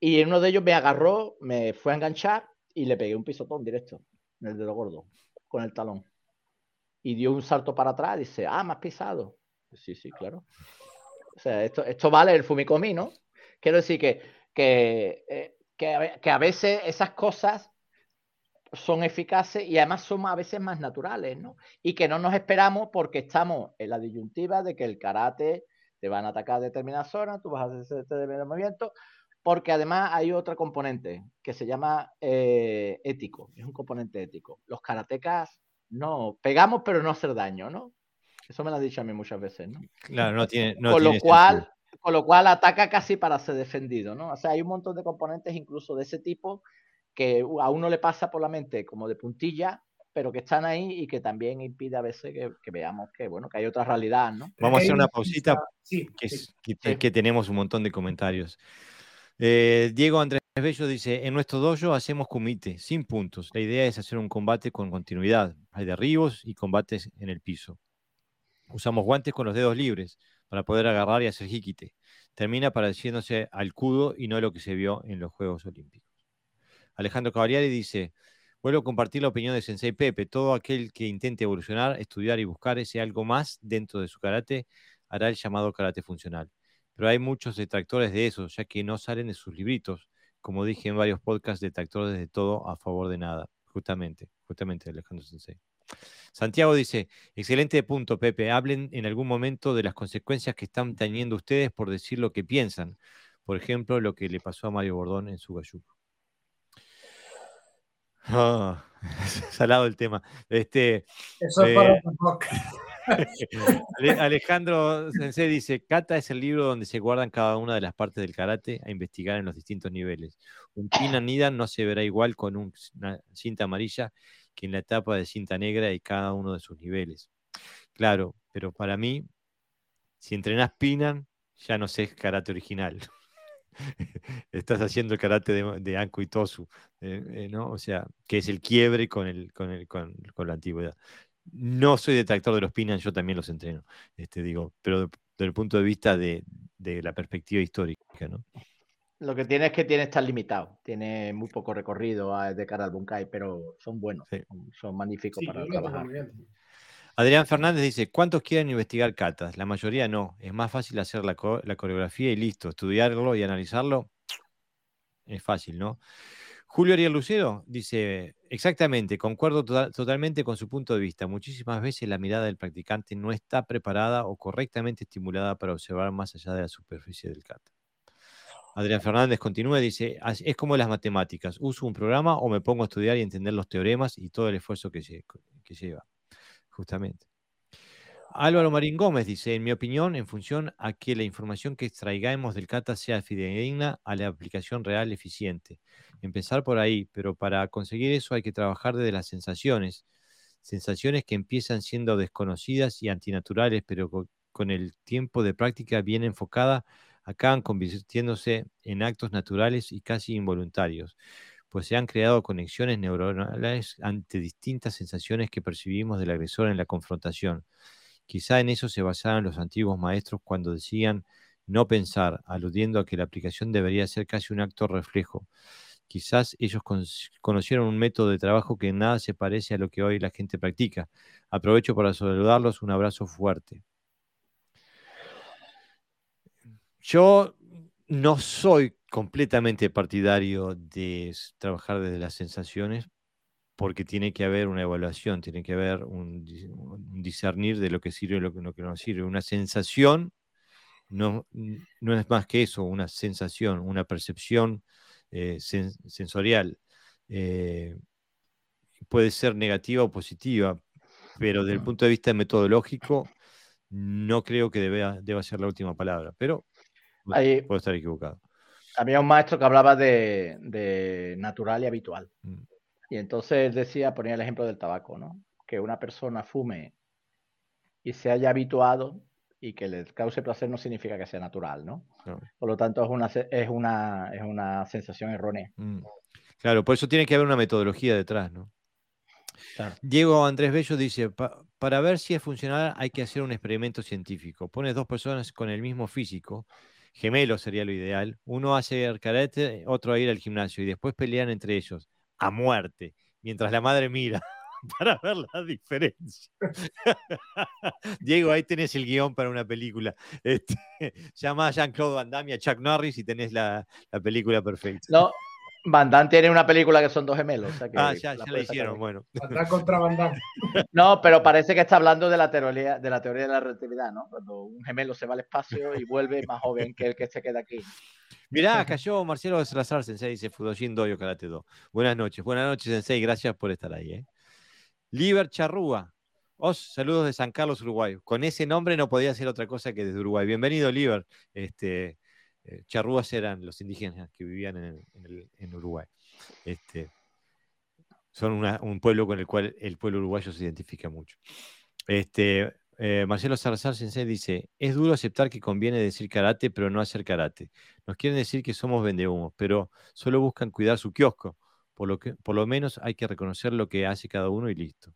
y uno de ellos me agarró, me fue a enganchar y le pegué un pisotón directo en el dedo gordo, con el talón. Y dio un salto para atrás y dice, ah, has pisado. Sí, sí, claro. O sea, esto, esto vale el Fumikomi, ¿no? Quiero decir que, que, eh, que, a, ve- que a veces esas cosas son eficaces y además son a veces más naturales, ¿no? Y que no nos esperamos porque estamos en la disyuntiva de que el karate te van a atacar a determinadas zonas, tú vas a hacer ese determinado movimiento, porque además hay otra componente que se llama eh, ético, es un componente ético. Los karatecas no, pegamos pero no hacer daño, ¿no? Eso me lo han dicho a mí muchas veces, ¿no? Claro, no tiene. No con, tiene lo cual, sentido. con lo cual ataca casi para ser defendido, ¿no? O sea, hay un montón de componentes incluso de ese tipo que a uno le pasa por la mente como de puntilla, pero que están ahí y que también impide a veces que, que veamos que, bueno, que hay otra realidad, ¿no? Vamos a hacer una pausita Sí, que, sí. es- que, Sí. que tenemos un montón de comentarios. Eh, Diego Andrés Bello dice, en nuestro dojo hacemos kumite, sin puntos. La idea es hacer un combate con continuidad. Hay derribos y combates en el piso. Usamos guantes con los dedos libres para poder agarrar y hacer hikite. Termina pareciéndose al kudo y no lo que se vio en los Juegos Olímpicos. Alejandro Cavalieri dice, vuelvo a compartir la opinión de Sensei Pepe. Todo aquel que intente evolucionar, estudiar y buscar ese algo más dentro de su karate hará el llamado karate funcional. Pero hay muchos detractores de eso, ya que no salen de sus libritos. Como dije en varios podcasts, detractores de todo a favor de nada. Justamente, justamente, Alejandro Sensei. Santiago dice, excelente punto, Pepe. Hablen en algún momento de las consecuencias que están teniendo ustedes por decir lo que piensan. Por ejemplo, lo que le pasó a Mario Bordón en su galluco. Ah, salado el tema. Este, Eso es Eh, para Alejandro Sensei dice, Kata es el libro donde se guardan cada una de las partes del karate a investigar en los distintos niveles. Un Pinan Nidan no se verá igual con un- una cinta amarilla que en la etapa de cinta negra y cada uno de sus niveles. Claro, pero para mí, si entrenás Pinan, ya no sé karate original. Estás haciendo el karate de, de y Tosu, eh, eh, ¿no? O sea, que es el quiebre con, el, con, el, con la antigüedad. No soy detractor de los Pinan, yo también los entreno, este, digo, pero de- desde el punto de vista de, de la perspectiva histórica, ¿no? Lo que tiene es que tiene estar limitado, tiene muy poco recorrido a- de cara al Bunkai, pero son buenos, Sí. son, son magníficos Sí, para trabajar. muy bien. Adrián Fernández dice, ¿cuántos quieren investigar katas? La mayoría no. Es más fácil hacer la, co- la coreografía y listo. Estudiarlo y analizarlo es fácil, ¿no? Julio Ariel Lucero dice, exactamente, concuerdo tota- totalmente con su punto de vista. Muchísimas veces la mirada del practicante no está preparada o correctamente estimulada para observar más allá de la superficie del kata. Adrián Fernández continúa y dice, es como las matemáticas, uso un programa o me pongo a estudiar y entender los teoremas y todo el esfuerzo que, que lleva, justamente. Álvaro Marín Gómez dice, en mi opinión, en función a que la información que extraigamos del CATA sea fidedigna a la aplicación real eficiente. Empezar por ahí, pero para conseguir eso hay que trabajar desde las sensaciones, sensaciones que empiezan siendo desconocidas y antinaturales, pero con el tiempo de práctica bien enfocada, acaban convirtiéndose en actos naturales y casi involuntarios, pues se han creado conexiones neuronales ante distintas sensaciones que percibimos del agresor en la confrontación. Quizá en eso se basaban los antiguos maestros cuando decían no pensar, aludiendo a que la aplicación debería ser casi un acto reflejo. Quizás ellos conocieron un método de trabajo que nada se parece a lo que hoy la gente practica. Aprovecho para saludarlos, un abrazo fuerte. Yo no soy completamente partidario de trabajar desde las sensaciones, porque tiene que haber una evaluación, tiene que haber un, discernir de lo que sirve y lo que, no sirve. Una sensación no, no, es más que eso, una sensación, una percepción eh, sensorial. Eh, puede ser negativa o positiva, pero desde el punto de vista metodológico, no creo que deba, deba ser la última palabra, pero puedo estar equivocado. Había un maestro que hablaba de, natural y habitual. Mm. Y entonces decía, ponía el ejemplo del tabaco, ¿no? Que una persona fume y se haya habituado y que le cause placer no significa que sea natural, ¿no? Por lo tanto, es una, es una, es una sensación errónea. Mm. Claro, por eso tiene que haber una metodología detrás, ¿no? Diego Andrés Bello dice, para ver si es funcional hay que hacer un experimento científico. Pones dos personas con el mismo físico, gemelos sería lo ideal, uno hace el karate, otro a ir al gimnasio y después pelean entre ellos a muerte, mientras la madre mira para ver la diferencia. Diego, ahí tenés el guion para una película. Este, llama a Jean-Claude Van Damme y a Chuck Norris y tenés la, película perfecta. No, Van Damme tiene una película que son dos gemelos. ah, ya, la, hicieron, bueno. contra Van Damme. No, pero parece que está hablando de la, teoría, de la teoría de la relatividad, ¿no? Cuando un gemelo se va al espacio y vuelve más joven que el que se queda aquí. Mirá, cayó Marcelo Salazar, Sensei, dice Fudoshin Doyo Karate Do. Buenas noches, buenas noches, Sensei, gracias por estar ahí. ¿eh? Liber Charrúa, os saludos de San Carlos, Uruguay. Con ese nombre no podía ser otra cosa que desde Uruguay. Bienvenido, Liber. Este, eh, charrúas eran los indígenas que vivían en, Uruguay. Este, son un pueblo con el cual el pueblo uruguayo se identifica mucho. Este, eh, Marcelo Salazar Sensei dice, es duro aceptar que conviene decir karate, pero no hacer karate. Nos quieren decir que somos vendehumos, pero solo buscan cuidar su kiosco. Por lo, que, por lo menos hay que reconocer lo que hace cada uno y listo.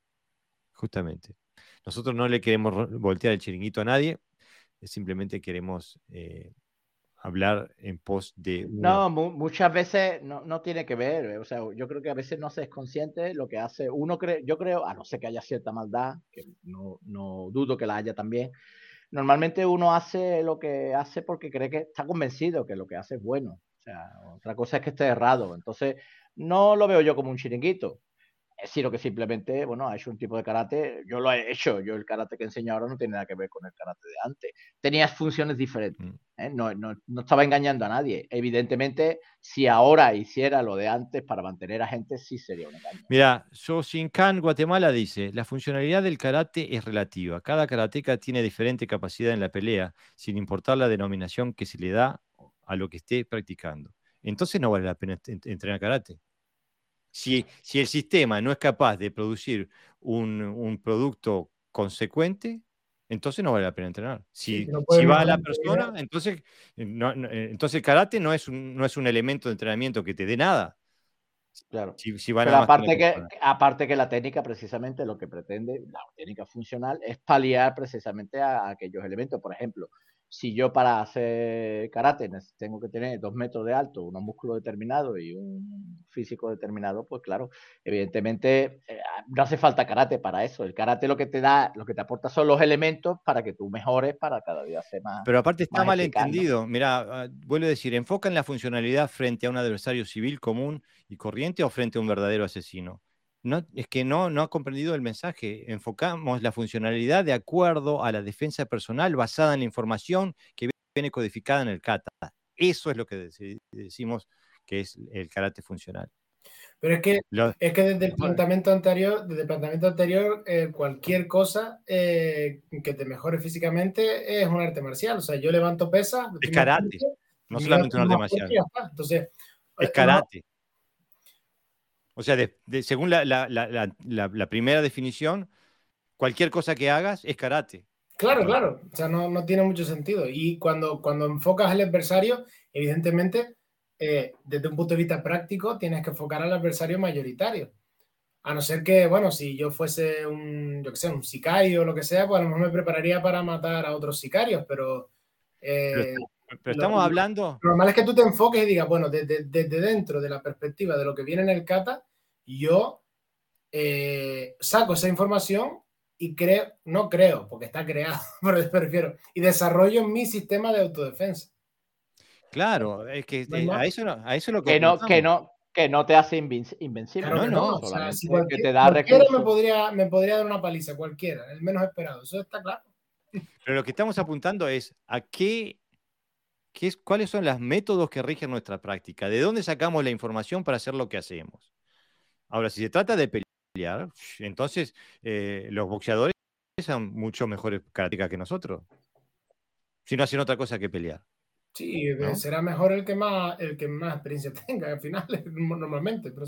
Justamente. Nosotros no le queremos voltear el chiringuito a nadie, simplemente queremos eh, hablar en pos de... No, muchas veces no, tiene que ver, eh, o sea, yo creo que a veces no se es consciente lo que hace, uno cree, yo creo, a no ser que haya cierta maldad, que no, no dudo que la haya también, normalmente uno hace lo que hace porque cree que está convencido que lo que hace es bueno, o sea, otra cosa es que esté errado, entonces no lo veo yo como un chiringuito, sino que simplemente, bueno, ha hecho un tipo de karate, yo lo he hecho, yo el karate que enseño ahora no tiene nada que ver con el karate de antes, tenía funciones diferentes, mm. ¿eh? no, no, no, estaba engañando a nadie, evidentemente, si ahora hiciera lo de antes para mantener a gente, sí sería un engaño. Mira, Khan Guatemala dice, la funcionalidad del karate es relativa, cada karateca tiene diferente capacidad en la pelea, sin importar la denominación que se le da a lo que esté practicando. Entonces no vale la pena entrenar karate. Si, el sistema no es capaz de producir un, producto consecuente, entonces no vale la pena entrenar. Si, va a la persona, entonces, eh, eh, entonces el karate no es, un, no es un elemento de entrenamiento que te dé nada. Claro. Pero aparte que, aparte que la técnica precisamente lo que pretende, la técnica funcional, es paliar precisamente a aquellos elementos. Por ejemplo, si yo para hacer karate tengo que tener dos metros de alto, un músculo determinado y un físico determinado, pues claro, evidentemente eh, no hace falta karate para eso. El karate lo que te da, lo que te aporta son los elementos para que tú mejores para cada día ser más. Pero aparte está mal entendido. Mira, ah, vuelvo a decir, enfocan la funcionalidad frente a un adversario civil común y corriente o frente a un verdadero asesino no, es que no, no ha comprendido el mensaje. Enfocamos la funcionalidad de acuerdo a la defensa personal basada en la información que viene codificada en el CATA. Eso es lo que decimos que es el karate funcional. Pero es que, es que desde el planteamiento anterior, desde el planteamiento anterior, eh, cualquier cosa eh, que te mejore físicamente es un arte marcial. O sea, yo levanto pesas. Es karate, no solamente un arte marcial. Entonces, es karate. O sea, según la, la, primera definición, cualquier cosa que hagas es karate. Claro, claro. O sea, no, no, tiene mucho sentido. Y cuando, cuando enfocas al adversario, evidentemente eh, desde un punto de vista práctico, tienes que enfocar al adversario mayoritario. A no ser que, bueno, si yo fuese un, yo que sé, un sicario o lo que sea, pues a lo mejor me prepararía para matar a otros sicarios, pero... Eh, pero, estamos hablando... Lo normal es que tú te enfoques y digas, bueno, desde, desde, dentro de la perspectiva de lo que viene en el kata, yo eh, saco esa información y creo, no creo, porque está creado, pero prefiero, y desarrollo mi sistema de autodefensa. Claro, es que eh, a, eso, a eso lo que, que no, que no que no te hace invencible. no, no, o sea, si cualquier, te da cualquiera me podría, me podría dar una paliza, cualquiera, el menos esperado, eso está claro. Pero lo que estamos apuntando es a qué, qué es, cuáles son los métodos que rigen nuestra práctica, de dónde sacamos la información para hacer lo que hacemos. Ahora, si se trata de pelear, entonces eh, los boxeadores son mucho mejores karatecas que nosotros. Si no hacen otra cosa que pelear. Sí, será mejor el que más el que más experiencia tenga al final, normalmente, pero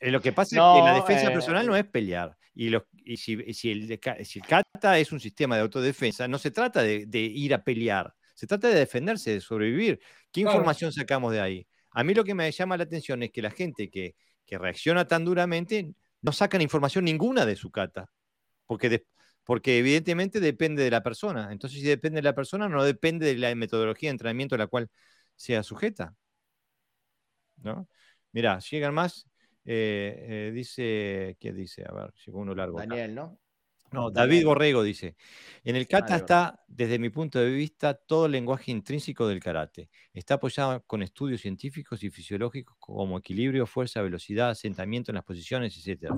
eh, Lo que pasa es que la defensa eh, personal no es pelear. Y, si, si, el, si, kata es un sistema de autodefensa, no se trata de, ir a pelear, se trata de defenderse, de sobrevivir. ¿Qué información sacamos de ahí? A mí lo que me llama la atención es que la gente que, que reacciona tan duramente no sacan información ninguna de su kata. Porque de, porque evidentemente depende de la persona. Entonces, si depende de la persona, no depende de la metodología de entrenamiento a la cual sea sujeta. ¿No? Mira, llegan más. Eh, eh, dice, ¿qué dice? A ver, llegó uno largo. Daniel, ¿no? No, David Borrego dice, en el kata está, desde mi punto de vista, todo el lenguaje intrínseco del karate. Está apoyado con estudios científicos y fisiológicos como equilibrio, fuerza, velocidad, asentamiento en las posiciones, etc.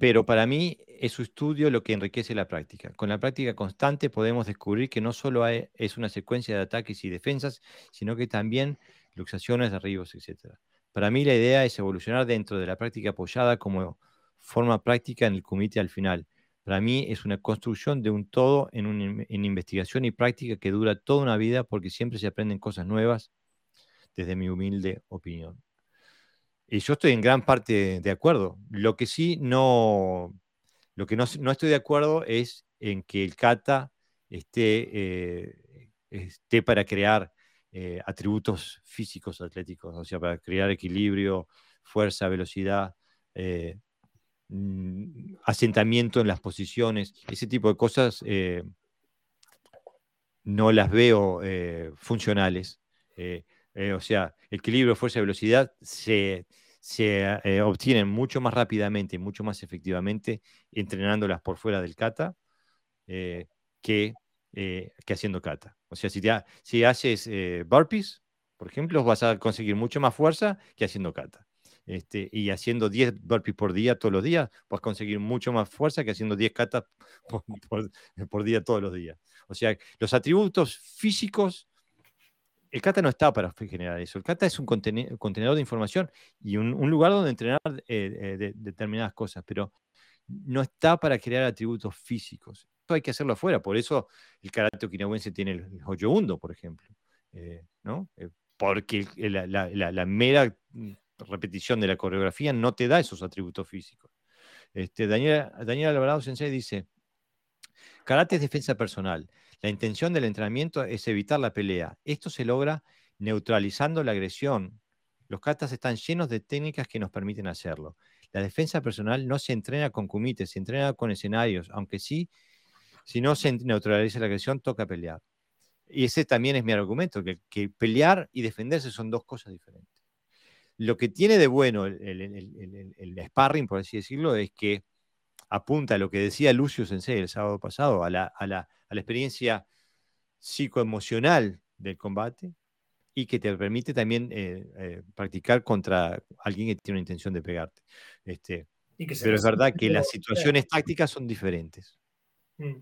Pero para mí es su estudio lo que enriquece la práctica. Con la práctica constante podemos descubrir que no solo es una secuencia de ataques y defensas, sino que también luxaciones, derribos, etc. Para mí la idea es evolucionar dentro de la práctica apoyada como forma práctica en el comité al final. Para mí es una construcción de un todo en, en investigación y práctica que dura toda una vida porque siempre se aprenden cosas nuevas, desde mi humilde opinión. Y yo estoy en gran parte de acuerdo. Lo que sí no, lo que no, estoy de acuerdo es en que el kata esté, eh, esté para crear eh, atributos físicos atléticos, o sea, para crear equilibrio, fuerza, velocidad, eh, asentamiento en las posiciones, ese tipo de cosas no las veo funcionales. Eh, o sea, equilibrio, fuerza y velocidad se, eh, obtienen mucho más rápidamente mucho más efectivamente entrenándolas por fuera del kata eh, que, que, haciendo kata. O sea, si, si haces burpees, por ejemplo, vas a conseguir mucho más fuerza que haciendo kata. Este, y haciendo 10 burpees por día todos los días, vas a conseguir mucho más fuerza que haciendo 10 katas por día todos los días. O sea, los atributos físicos el kata no está para generar eso. El kata es un contenedor de información y un, lugar donde entrenar eh, eh, determinadas cosas, pero no está para crear atributos físicos. Eso hay que hacerlo afuera. Por eso el karate okinawense tiene el, hoyo hundo, por ejemplo. Eh, ¿no? porque la, mera repetición de la coreografía no te da esos atributos físicos. Este, Daniel, Daniel Alvarado Sensei dice, karate es defensa personal. La intención del entrenamiento es evitar la pelea. Esto se logra neutralizando la agresión. Los katas están llenos de técnicas que nos permiten hacerlo. La defensa personal no se entrena con comités, se entrena con escenarios, aunque sí, si no se neutraliza la agresión, toca pelear. Y ese también es mi argumento, que, pelear y defenderse son dos cosas diferentes. Lo que tiene de bueno el, sparring, por así decirlo, es que apunta a lo que decía Lucio Sensei el sábado pasado, a la, la experiencia psicoemocional del combate y que te permite también eh, eh, practicar contra alguien que tiene una intención de pegarte. Este, pero es verdad que las situaciones tácticas son diferentes. Mm.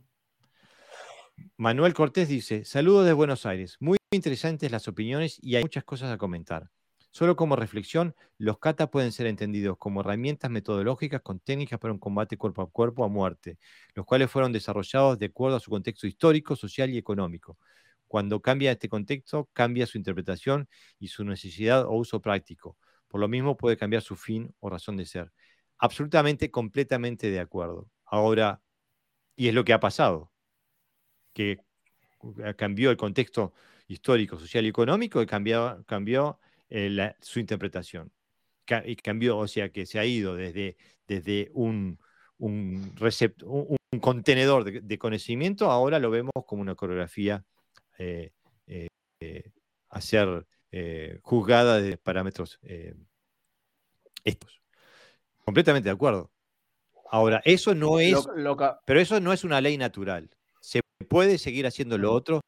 Manuel Cortés dice, saludos de Buenos Aires. Muy interesantes las opiniones y hay muchas cosas a comentar. Solo como reflexión, los katas pueden ser entendidos como herramientas metodológicas con técnicas para un combate cuerpo a cuerpo a muerte, los cuales fueron desarrollados de acuerdo a su contexto histórico, social y económico. Cuando cambia este contexto, cambia su interpretación y su necesidad o uso práctico. Por lo mismo puede cambiar su fin o razón de ser. Absolutamente, completamente de acuerdo. Ahora, y es lo que ha pasado, que cambió el contexto histórico, social y económico y cambió, cambió eh, su interpretación. y cambió, o sea, que se ha ido desde, desde un, un, un, contenedor de, conocimiento, ahora lo vemos como una coreografía eh, eh, a ser juzgada de parámetros estos. Completamente de acuerdo. Ahora, eso no es, pero eso no es una ley natural. Se puede seguir haciendo lo otro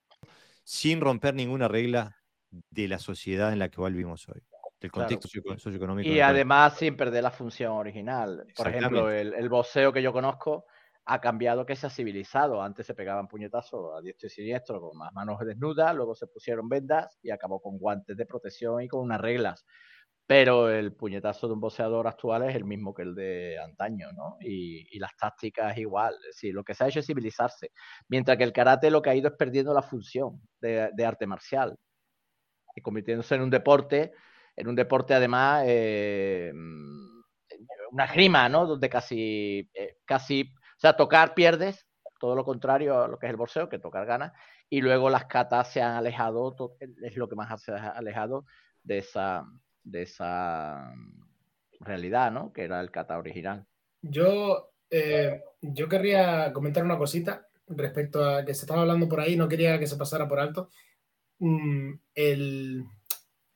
sin romper ninguna regla de la sociedad en la que vivimos hoy, del contexto socioeconómico. Y además sin perder la función original. Por ejemplo, el, el boxeo que yo conozco ha cambiado que se ha civilizado. Antes se pegaban puñetazos a diestro y siniestro con más manos desnudas, luego se pusieron vendas y acabó con guantes de protección y con unas reglas. Pero el puñetazo de un boxeador actual es el mismo que el de antaño, ¿no? Y, las tácticas igual. Es decir, lo que se ha hecho es civilizarse. Mientras que el karate lo que ha ido es perdiendo la función de arte marcial y convirtiéndose en un deporte, en un deporte además, eh, una grima, ¿no? Donde casi, eh, casi, o sea, tocar pierdes, todo lo contrario a lo que es el boxeo, que tocar gana, y luego las catas se han alejado, es lo que más se ha alejado de esa, de esa realidad, ¿no? Que era el kata original. Yo, eh, yo querría comentar una cosita respecto a que se estaba hablando por ahí, no quería que se pasara por alto. Mm, el,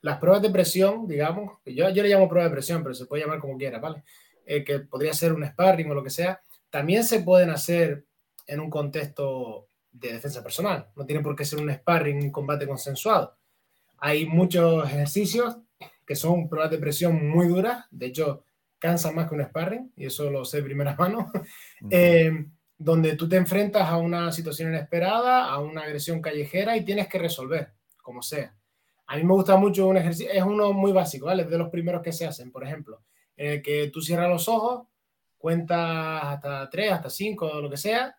las pruebas de presión, digamos, yo, yo le llamo prueba de presión, pero se puede llamar como quiera, ¿vale? Eh, que podría ser un sparring o lo que sea, también se pueden hacer en un contexto de defensa personal. No tiene por qué ser un sparring, un combate consensuado. Hay muchos ejercicios que son pruebas de presión muy duras, de hecho, cansan más que un sparring, y eso lo sé de primera mano, eh, donde tú te enfrentas a una situación inesperada, a una agresión callejera y tienes que resolver como sea. A mí me gusta mucho un ejercicio, es uno muy básico, ¿vale? Es de los primeros que se hacen, por ejemplo, en el que tú cierras los ojos, cuentas hasta tres, hasta cinco, lo que sea,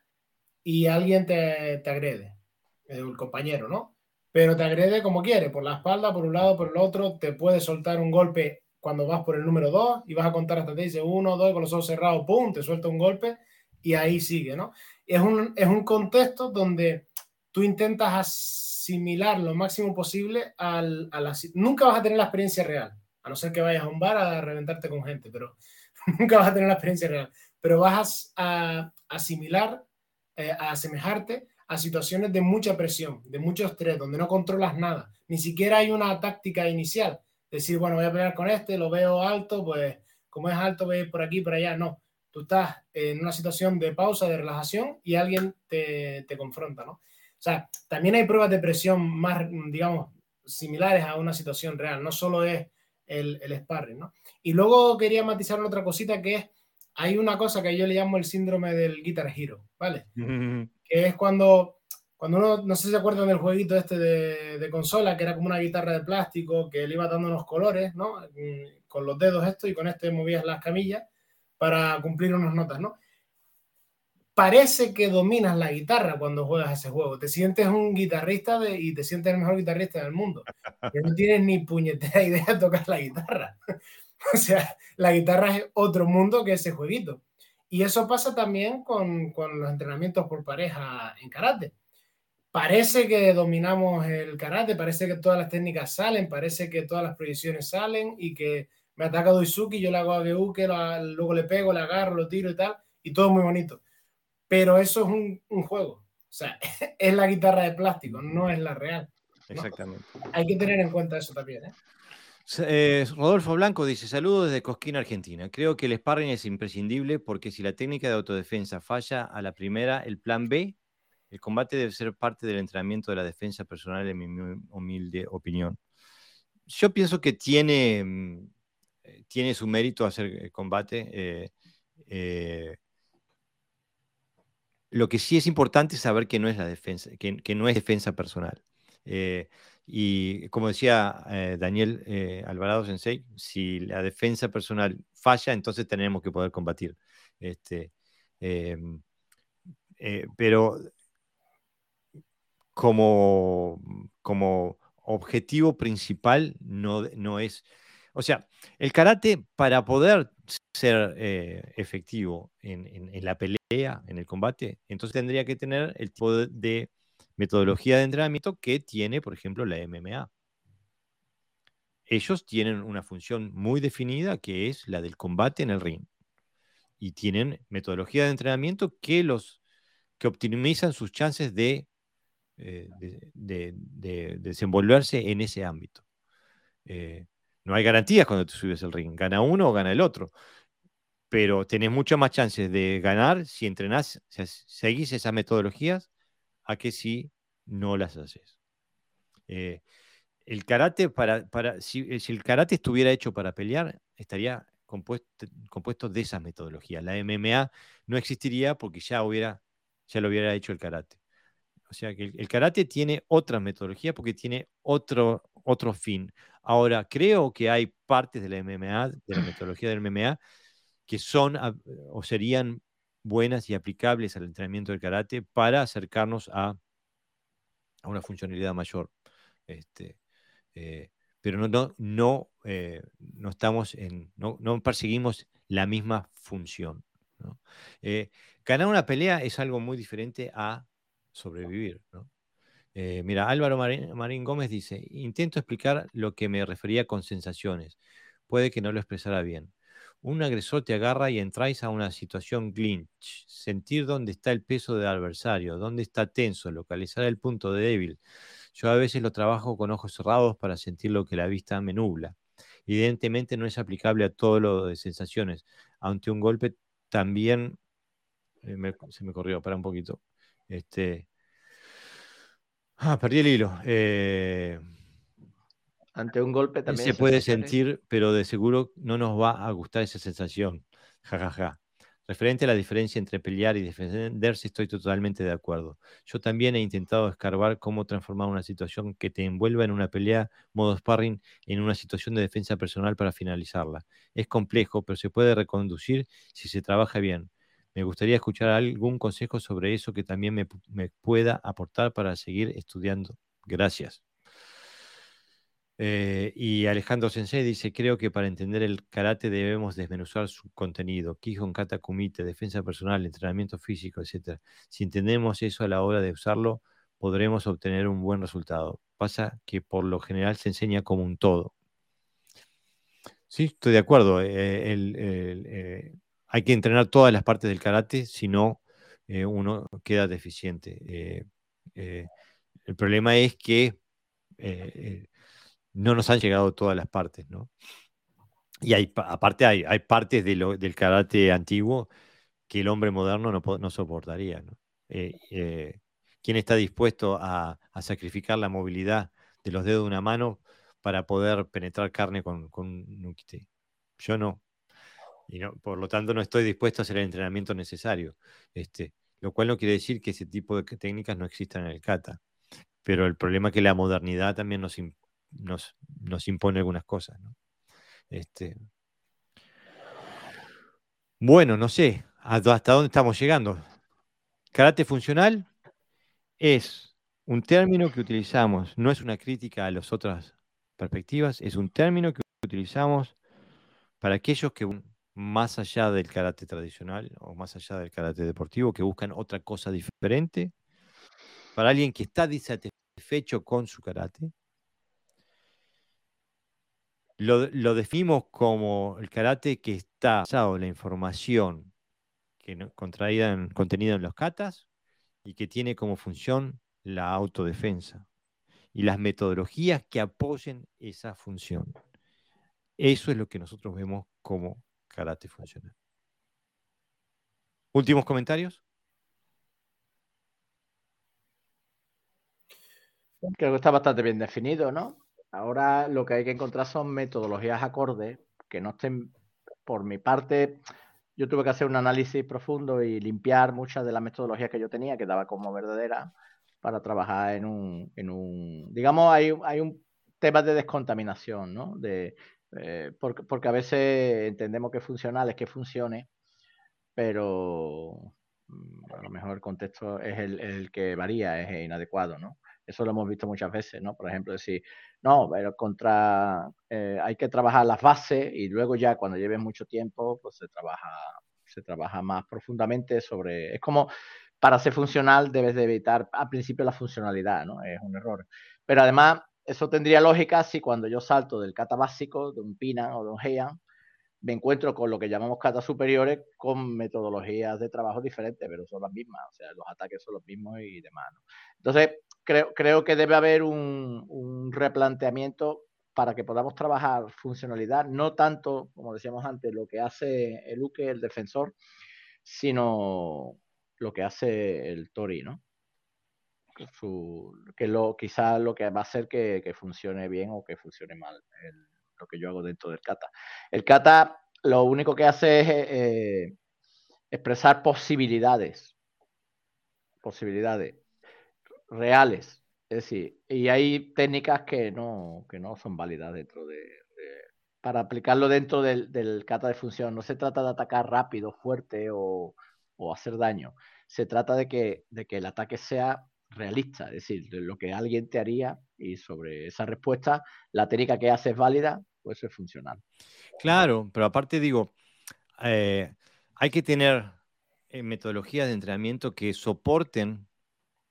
y alguien te, te agrede, el compañero, ¿no? Pero te agrede como quiere, por la espalda, por un lado, por el otro, te puede soltar un golpe cuando vas por el número dos y vas a contar hasta te dice uno, dos, con los ojos cerrados, ¡pum!, te suelta un golpe y ahí sigue, ¿no? Es un, es un contexto donde tú intentas similar lo máximo posible al, a la... Nunca vas a tener la experiencia real, a no ser que vayas a un bar a reventarte con gente, pero nunca vas a tener la experiencia real. Pero vas a, asimilar, eh, a asemejarte a situaciones de mucha presión, de mucho estrés, donde no controlas nada. Ni siquiera hay una táctica inicial. Decir, bueno, voy a pelear con este, lo veo alto, pues como es alto, voy por aquí, por allá. No, tú estás en una situación de pausa, de relajación y alguien te, te confronta, ¿no? O sea, también hay pruebas de presión más, digamos, similares a una situación real, no solo es el, el sparring, ¿no? Y luego quería matizar otra cosita que es, hay una cosa que yo le llamo el síndrome del Guitar Hero, ¿vale? Que es cuando, cuando uno, no sé si se acuerdan del jueguito este de, de, consola, que era como una guitarra de plástico que le iba dando unos colores, ¿no? Con los dedos esto y con este movías las camillas para cumplir unas notas, ¿no? parece que dominas la guitarra cuando juegas ese juego. Te sientes un guitarrista y te sientes el mejor guitarrista del mundo. Que no tienes ni puñetera idea de tocar la guitarra. o sea, la guitarra es otro mundo que ese jueguito. Y eso pasa también con, con los entrenamientos por pareja en karate. Parece que dominamos el karate, parece que todas las técnicas salen, parece que todas las proyecciones salen y que me ataca Doisuki, yo le hago a que luego le pego, le agarro, lo tiro y tal, y todo muy bonito pero eso es un, un, juego. O sea, es la guitarra de plástico, no es la real. Exactamente. Hay que tener en cuenta eso también. ¿eh? Eh, Rodolfo Blanco dice, saludos desde Cosquín, Argentina. Creo que el sparring es imprescindible porque si la técnica de autodefensa falla a la primera, el plan B, el combate debe ser parte del entrenamiento de la defensa personal, en mi humilde opinión. Yo pienso que tiene, mm, tiene su mérito hacer combate. lo que sí es importante es saber que no es la defensa, que, no es defensa personal. Eh, y como decía eh, Daniel eh, Alvarado Sensei, si la defensa personal falla, entonces tenemos que poder combatir. Este, pero como, como objetivo principal no, no es... O sea, el karate para poder ser efectivo en, la pelea, en el combate, entonces tendría que tener el tipo de metodología de entrenamiento que tiene, por ejemplo, la MMA. Ellos tienen una función muy definida que es la del combate en el ring. Y tienen metodología de entrenamiento que los que optimizan sus chances de, eh, de, desenvolverse en ese ámbito. Eh, no hay garantías cuando te subes al ring. Gana uno o gana el otro. Pero tenés muchas más chances de ganar si entrenás, si seguís esas metodologías a que si no las haces. Eh, el karate, para, para, eh, si, el karate estuviera hecho para pelear, estaría compuesto, compuesto de esas metodologías. La MMA no existiría porque ya, hubiera, ya lo hubiera hecho el karate. O sea que el, karate tiene otra metodología porque tiene otro, otro fin. Ahora, creo que hay partes de la MMA, de la metodología del MMA, que son o serían buenas y aplicables al entrenamiento del karate para acercarnos a, a una funcionalidad mayor. Este, eh, pero no, no, no, eh, no estamos en, no, no, perseguimos la misma función. Eh, ganar una pelea es algo muy diferente a sobrevivir. Mira, Álvaro Marín, Gómez dice, intento explicar lo que me refería con sensaciones. Puede que no lo expresara bien un agresor te agarra y entráis a una situación clinch, sentir dónde está el peso del adversario, dónde está tenso, localizar el punto débil. Yo a veces lo trabajo con ojos cerrados para sentir lo que la vista me nubla. Evidentemente no es aplicable a todo lo de sensaciones. Ante un golpe también eh, se me corrió, para un poquito. Este, ah, perdí el hilo. Eh, ante un golpe también. Se puede sentir, pero de seguro no nos va a gustar esa sensación. Ja, ja, Referente a la diferencia entre pelear y defenderse, estoy totalmente de acuerdo. Yo también he intentado escarbar cómo transformar una situación que te envuelva en una pelea modo sparring en una situación de defensa personal para finalizarla. Es complejo, pero se puede reconducir si se trabaja bien. Me gustaría escuchar algún consejo sobre eso que también me, pueda aportar para seguir estudiando. Gracias. Eh, y Alejandro Sensei dice, creo que para entender el karate debemos desmenuzar su contenido, Kihon Kata Kumite, defensa personal, entrenamiento físico, etc. Si entendemos eso a la hora de usarlo, podremos obtener un buen resultado. Pasa que por lo general se enseña como un todo. Sí, estoy de acuerdo. Eh, eh, hay que entrenar todas las partes del karate, si no, uno queda deficiente. el problema es que no nos han llegado todas las partes, ¿no? Y hay, aparte hay, partes del karate antiguo que el hombre moderno no, soportaría. Eh, eh, ¿Quién está dispuesto a, sacrificar la movilidad de los dedos de una mano para poder penetrar carne con, con un ukite? Yo no. Y no, por lo tanto, no estoy dispuesto a hacer el entrenamiento necesario. Este, lo cual no quiere decir que ese tipo de técnicas no existan en el kata. Pero el problema es que la modernidad también nos, nos, impone algunas cosas. Este, bueno, no sé hasta dónde estamos llegando. Karate funcional es un término que utilizamos, no es una crítica a las otras perspectivas, es un término que utilizamos para aquellos que más allá del karate tradicional o más allá del karate deportivo, que buscan otra cosa diferente, para alguien que está disatisfecho con su karate, lo, definimos como el karate que está basado en la información que contraída en, contenida en los katas y que tiene como función la autodefensa y las metodologías que apoyen esa función. Eso es lo que nosotros vemos como funcional. ¿Últimos comentarios? Creo que está bastante bien definido, ¿no? Ahora lo que hay que encontrar son metodologías acordes que no estén, por mi parte, yo tuve que hacer un análisis profundo y limpiar muchas de las metodologías que yo tenía, que daba como verdadera, para trabajar en un, en un digamos, hay, hay un tema de descontaminación, ¿no? De, eh, porque, a veces entendemos que funcional es que funcione, pero mm, a lo mejor el contexto es el, que varía, es inadecuado, ¿no? Eso lo hemos visto muchas veces, ¿no? Por ejemplo, decir, no, pero contra, eh, hay que trabajar las bases y luego ya cuando lleve mucho tiempo, pues se trabaja, se trabaja más profundamente sobre, es como, para ser funcional debes de evitar al principio la funcionalidad, ¿no? Es un error. Pero además, eso tendría lógica si cuando yo salto del kata básico, de un Pinan o de un Heian, me encuentro con lo que llamamos catas superiores con metodologías de trabajo diferentes, pero son las mismas, o sea, los ataques son los mismos y demás. ¿no? Entonces, creo, creo que debe haber un, un, replanteamiento para que podamos trabajar funcionalidad, no tanto, como decíamos antes, lo que hace el Uke, el defensor, sino lo que hace el Tori, ¿no? Que lo, quizás lo que va a hacer que, funcione bien o que funcione mal lo que yo hago dentro del kata. El kata lo único que hace es eh, expresar posibilidades, posibilidades reales. Es decir, y hay técnicas que no, que no son válidas dentro de, de para aplicarlo dentro del, del, kata de función. No se trata de atacar rápido, fuerte o, o hacer daño. Se trata de que, de que el ataque sea realista, es decir, de lo que alguien te haría y sobre esa respuesta, la técnica que hace es válida pues es funcional. Claro, pero aparte digo, eh, hay que tener eh, metodologías de entrenamiento que soporten,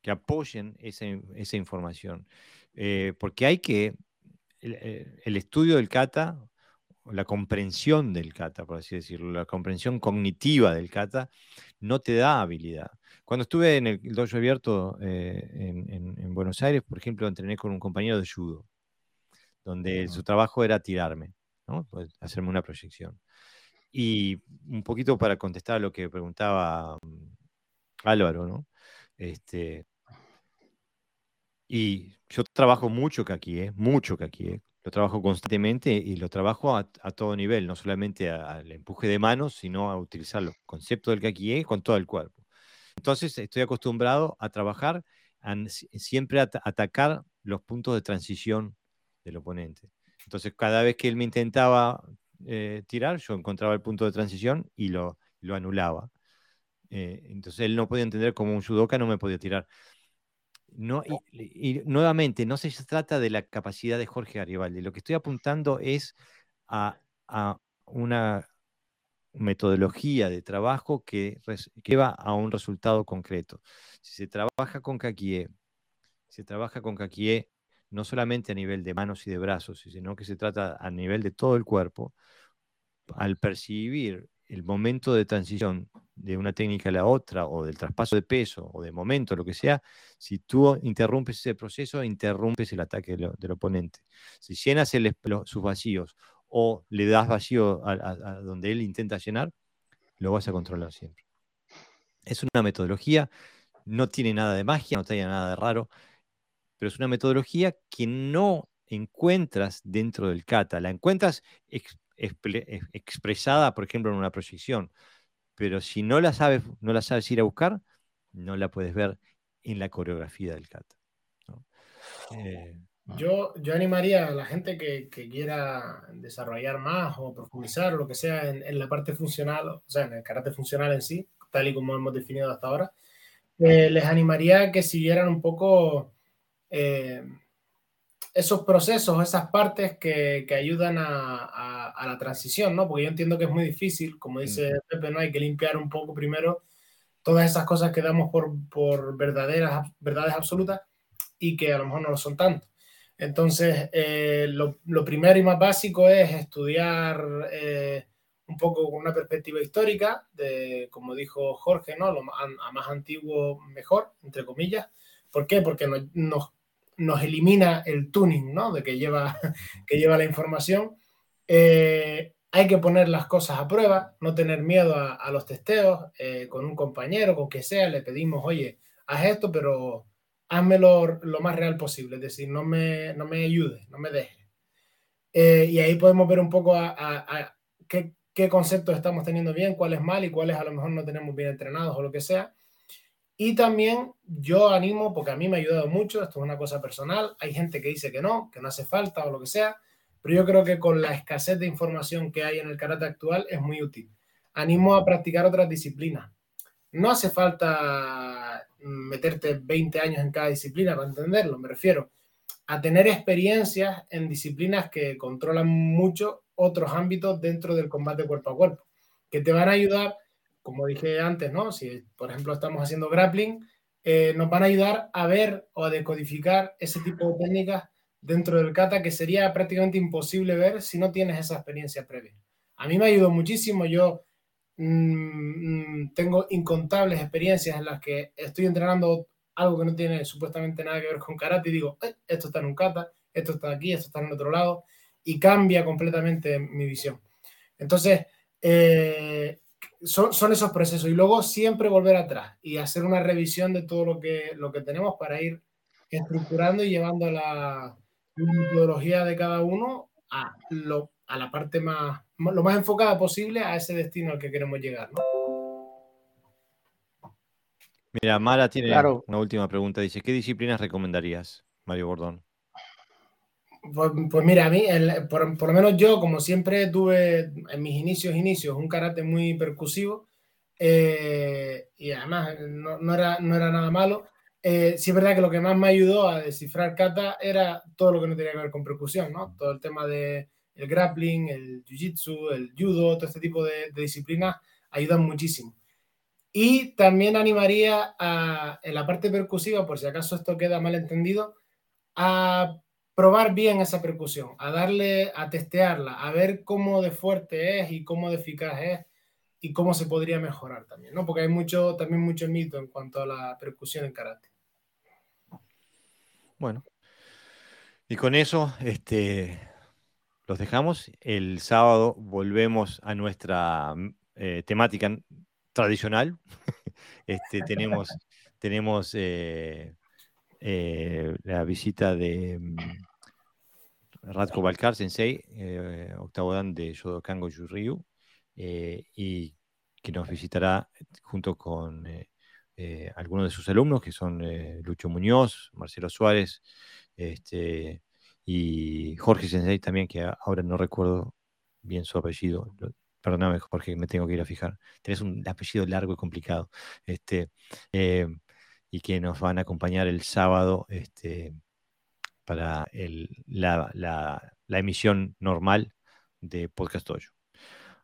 que apoyen esa, esa información. Eh, porque hay que, el, el, estudio del kata, la comprensión del kata, por así decirlo, la comprensión cognitiva del kata, no te da habilidad. Cuando estuve en el dojo abierto en, en, en Buenos Aires, por ejemplo, entrené con un compañero de judo donde su trabajo era tirarme, ¿no? Pues hacerme una proyección. Y un poquito para contestar a lo que preguntaba mm, Álvaro, ¿no? Este, y yo trabajo mucho que aquí, ¿eh? mucho que aquí, ¿eh? lo trabajo constantemente y lo trabajo a, a todo nivel, no solamente al empuje de manos, sino a utilizar los conceptos del kaki con todo el cuerpo. Entonces estoy acostumbrado a trabajar, a, siempre a atacar los puntos de transición del oponente. Entonces, cada vez que él me intentaba eh, tirar, yo encontraba el punto de transición y lo, lo anulaba. Eh, entonces, él no podía entender cómo un judoka no me podía tirar. No, y, y, nuevamente, no se trata de la capacidad de Jorge Garibaldi. Lo que estoy apuntando es a, a una metodología de trabajo que, que va a un resultado concreto. Si se trabaja con Kakie, se trabaja con Kakie no solamente a nivel de manos y de brazos, sino que se trata a nivel de todo el cuerpo, al percibir el momento de transición de una técnica a la otra, o del traspaso de peso, o de momento, lo que sea, si tú interrumpes ese proceso, interrumpes el ataque del, del oponente. Si llenas el, sus vacíos o le das vacío a, a, a donde él intenta llenar, lo vas a controlar siempre. Es una metodología, no tiene nada de magia, no tiene nada de raro, pero es una metodología que no encuentras dentro del kata. La encuentras ex, expresada, por ejemplo, en una proyección, pero si no la sabes, no la sabes ir a buscar, no la puedes ver en la coreografía del kata. ¿no? Eh, yo, yo, animaría a la gente que, que, quiera desarrollar más o profundizar lo que sea en, en, la parte funcional, o sea, en el carácter funcional en sí, tal y como hemos definido hasta ahora, eh, les animaría a que siguieran un poco eh, esos procesos, esas partes que, que ayudan a, a, a, la transición, ¿no? Porque yo entiendo que es muy difícil, como dice mm. Pepe, ¿no? Hay que limpiar un poco primero todas esas cosas que damos por, por verdaderas, verdades absolutas y que a lo mejor no lo son tanto. Entonces, eh, lo, primero y más básico es estudiar eh, un poco con una perspectiva histórica, como dijo Jorge, ¿no? A más antiguo mejor, entre comillas. ¿Por qué? Porque nos, elimina el tuning ¿no? de que lleva, que lleva la información. Eh, hay que poner las cosas a prueba, no tener miedo a, a los testeos, con un compañero, con que sea, le pedimos, oye, haz esto, pero házmelo lo más real posible, es decir, no me, no me ayude, no me deje. Eh, y ahí podemos ver un poco qué, qué conceptos estamos teniendo bien, cuáles mal y cuáles a lo mejor no tenemos bien entrenados o lo que sea. Y también yo animo, porque a mí me ha ayudado mucho, esto es una cosa personal, hay gente que dice que no, que no hace falta o lo que sea, pero yo creo que con la escasez de información que hay en el karate actual es muy útil. Animo a practicar otras disciplinas. No hace falta meterte 20 años en cada disciplina para entenderlo, me refiero a tener experiencias en disciplinas que controlan mucho otros ámbitos dentro del combate cuerpo a cuerpo, que te van a ayudar, como dije antes, ¿no? Si, por ejemplo, estamos haciendo grappling, eh, nos van a ayudar a ver o a decodificar ese tipo de técnicas dentro del kata que sería prácticamente imposible ver si no tienes esa experiencia previa. A mí me ayudó muchísimo, yo mm, mm, tengo incontables experiencias en las que estoy entrenando algo que no tiene supuestamente nada que ver con karate y digo, eh, esto está en un kata, esto está aquí, esto está en otro lado y cambia completamente mi visión. Entonces, eh, son, son, esos procesos y luego siempre volver atrás y hacer una revisión de todo lo que, lo que tenemos para ir estructurando y llevando la, metodología de cada uno a, lo, a la parte más, lo más enfocada posible a ese destino al que queremos llegar. ¿no? Mira, Mara tiene una última pregunta. Dice, ¿qué disciplinas recomendarías, Mario Gordón? Pues, pues, mira, a mí, por, por, lo menos yo, como siempre tuve en mis inicios, inicios, un carácter muy percusivo eh, y además no, no, era, no era nada malo. Eh, sí es verdad que lo que más me ayudó a descifrar kata era todo lo que no tenía que ver con percusión, ¿no? Todo el tema de el grappling, el jiu-jitsu, el judo, todo este tipo de, de, disciplinas ayudan muchísimo. Y también animaría a, en la parte percusiva, por si acaso esto queda mal entendido, a probar bien esa percusión, a darle, a testearla, a ver cómo de fuerte es y cómo de eficaz es y cómo se podría mejorar también, ¿no? Porque hay mucho, también mucho mito en cuanto a la percusión en karate. Bueno, y con eso este, los dejamos. El sábado volvemos a nuestra eh, temática tradicional. este, tenemos eh, eh, la visita de mm, Radko Balkar Sensei, octavo dan de Shodokan Goju eh, y que nos visitará junto con algunos de sus alumnos, que son Lucho Muñoz, Marcelo Suárez este, y Jorge Sensei también, que ahora no recuerdo bien su apellido. Perdóname, Jorge, me tengo que ir a fijar. Tienes un apellido largo y complicado. Este, y que nos van a acompañar el sábado este, para la, emisión normal de Podcast Hoyo.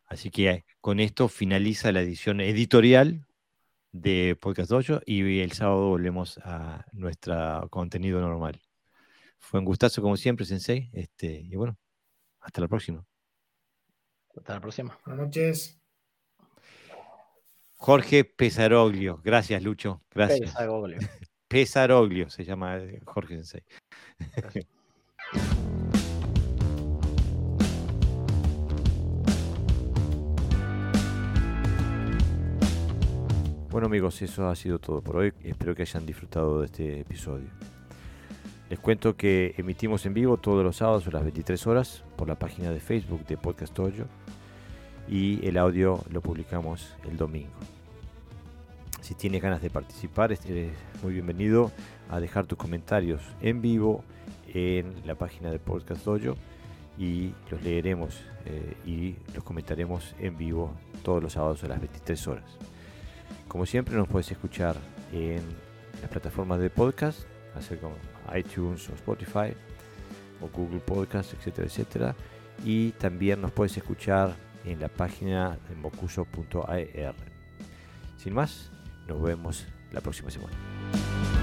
Así que con esto finaliza la edición editorial de Podcast Dojo y el sábado volvemos a nuestro contenido normal. Fue un gustazo como siempre, Sensei. Este, y bueno, hasta la próxima. Hasta la próxima. Buenas noches. Jorge Pesaroglio. Gracias, Lucho. Gracias. Pesaroglio. Pesaroglio se llama eh, Jorge Sensei. Bueno amigos, eso ha sido todo por hoy. Espero que hayan disfrutado de este episodio. Les cuento que emitimos en vivo todos los sábados a las 23 horas por la página de Facebook de Podcast Toyo y el audio lo publicamos el domingo. Si tienes ganas de participar, eres muy bienvenido a dejar tus comentarios en vivo en la página de Podcast Dojo y los leeremos eh, y los comentaremos en vivo todos los sábados a las 23 horas. Como siempre nos puedes escuchar en las plataformas de podcast, así como iTunes o Spotify o Google Podcast, etcétera, etcétera. Y también nos puedes escuchar en la página de mocuso.ar. Sin más, nos vemos la próxima semana.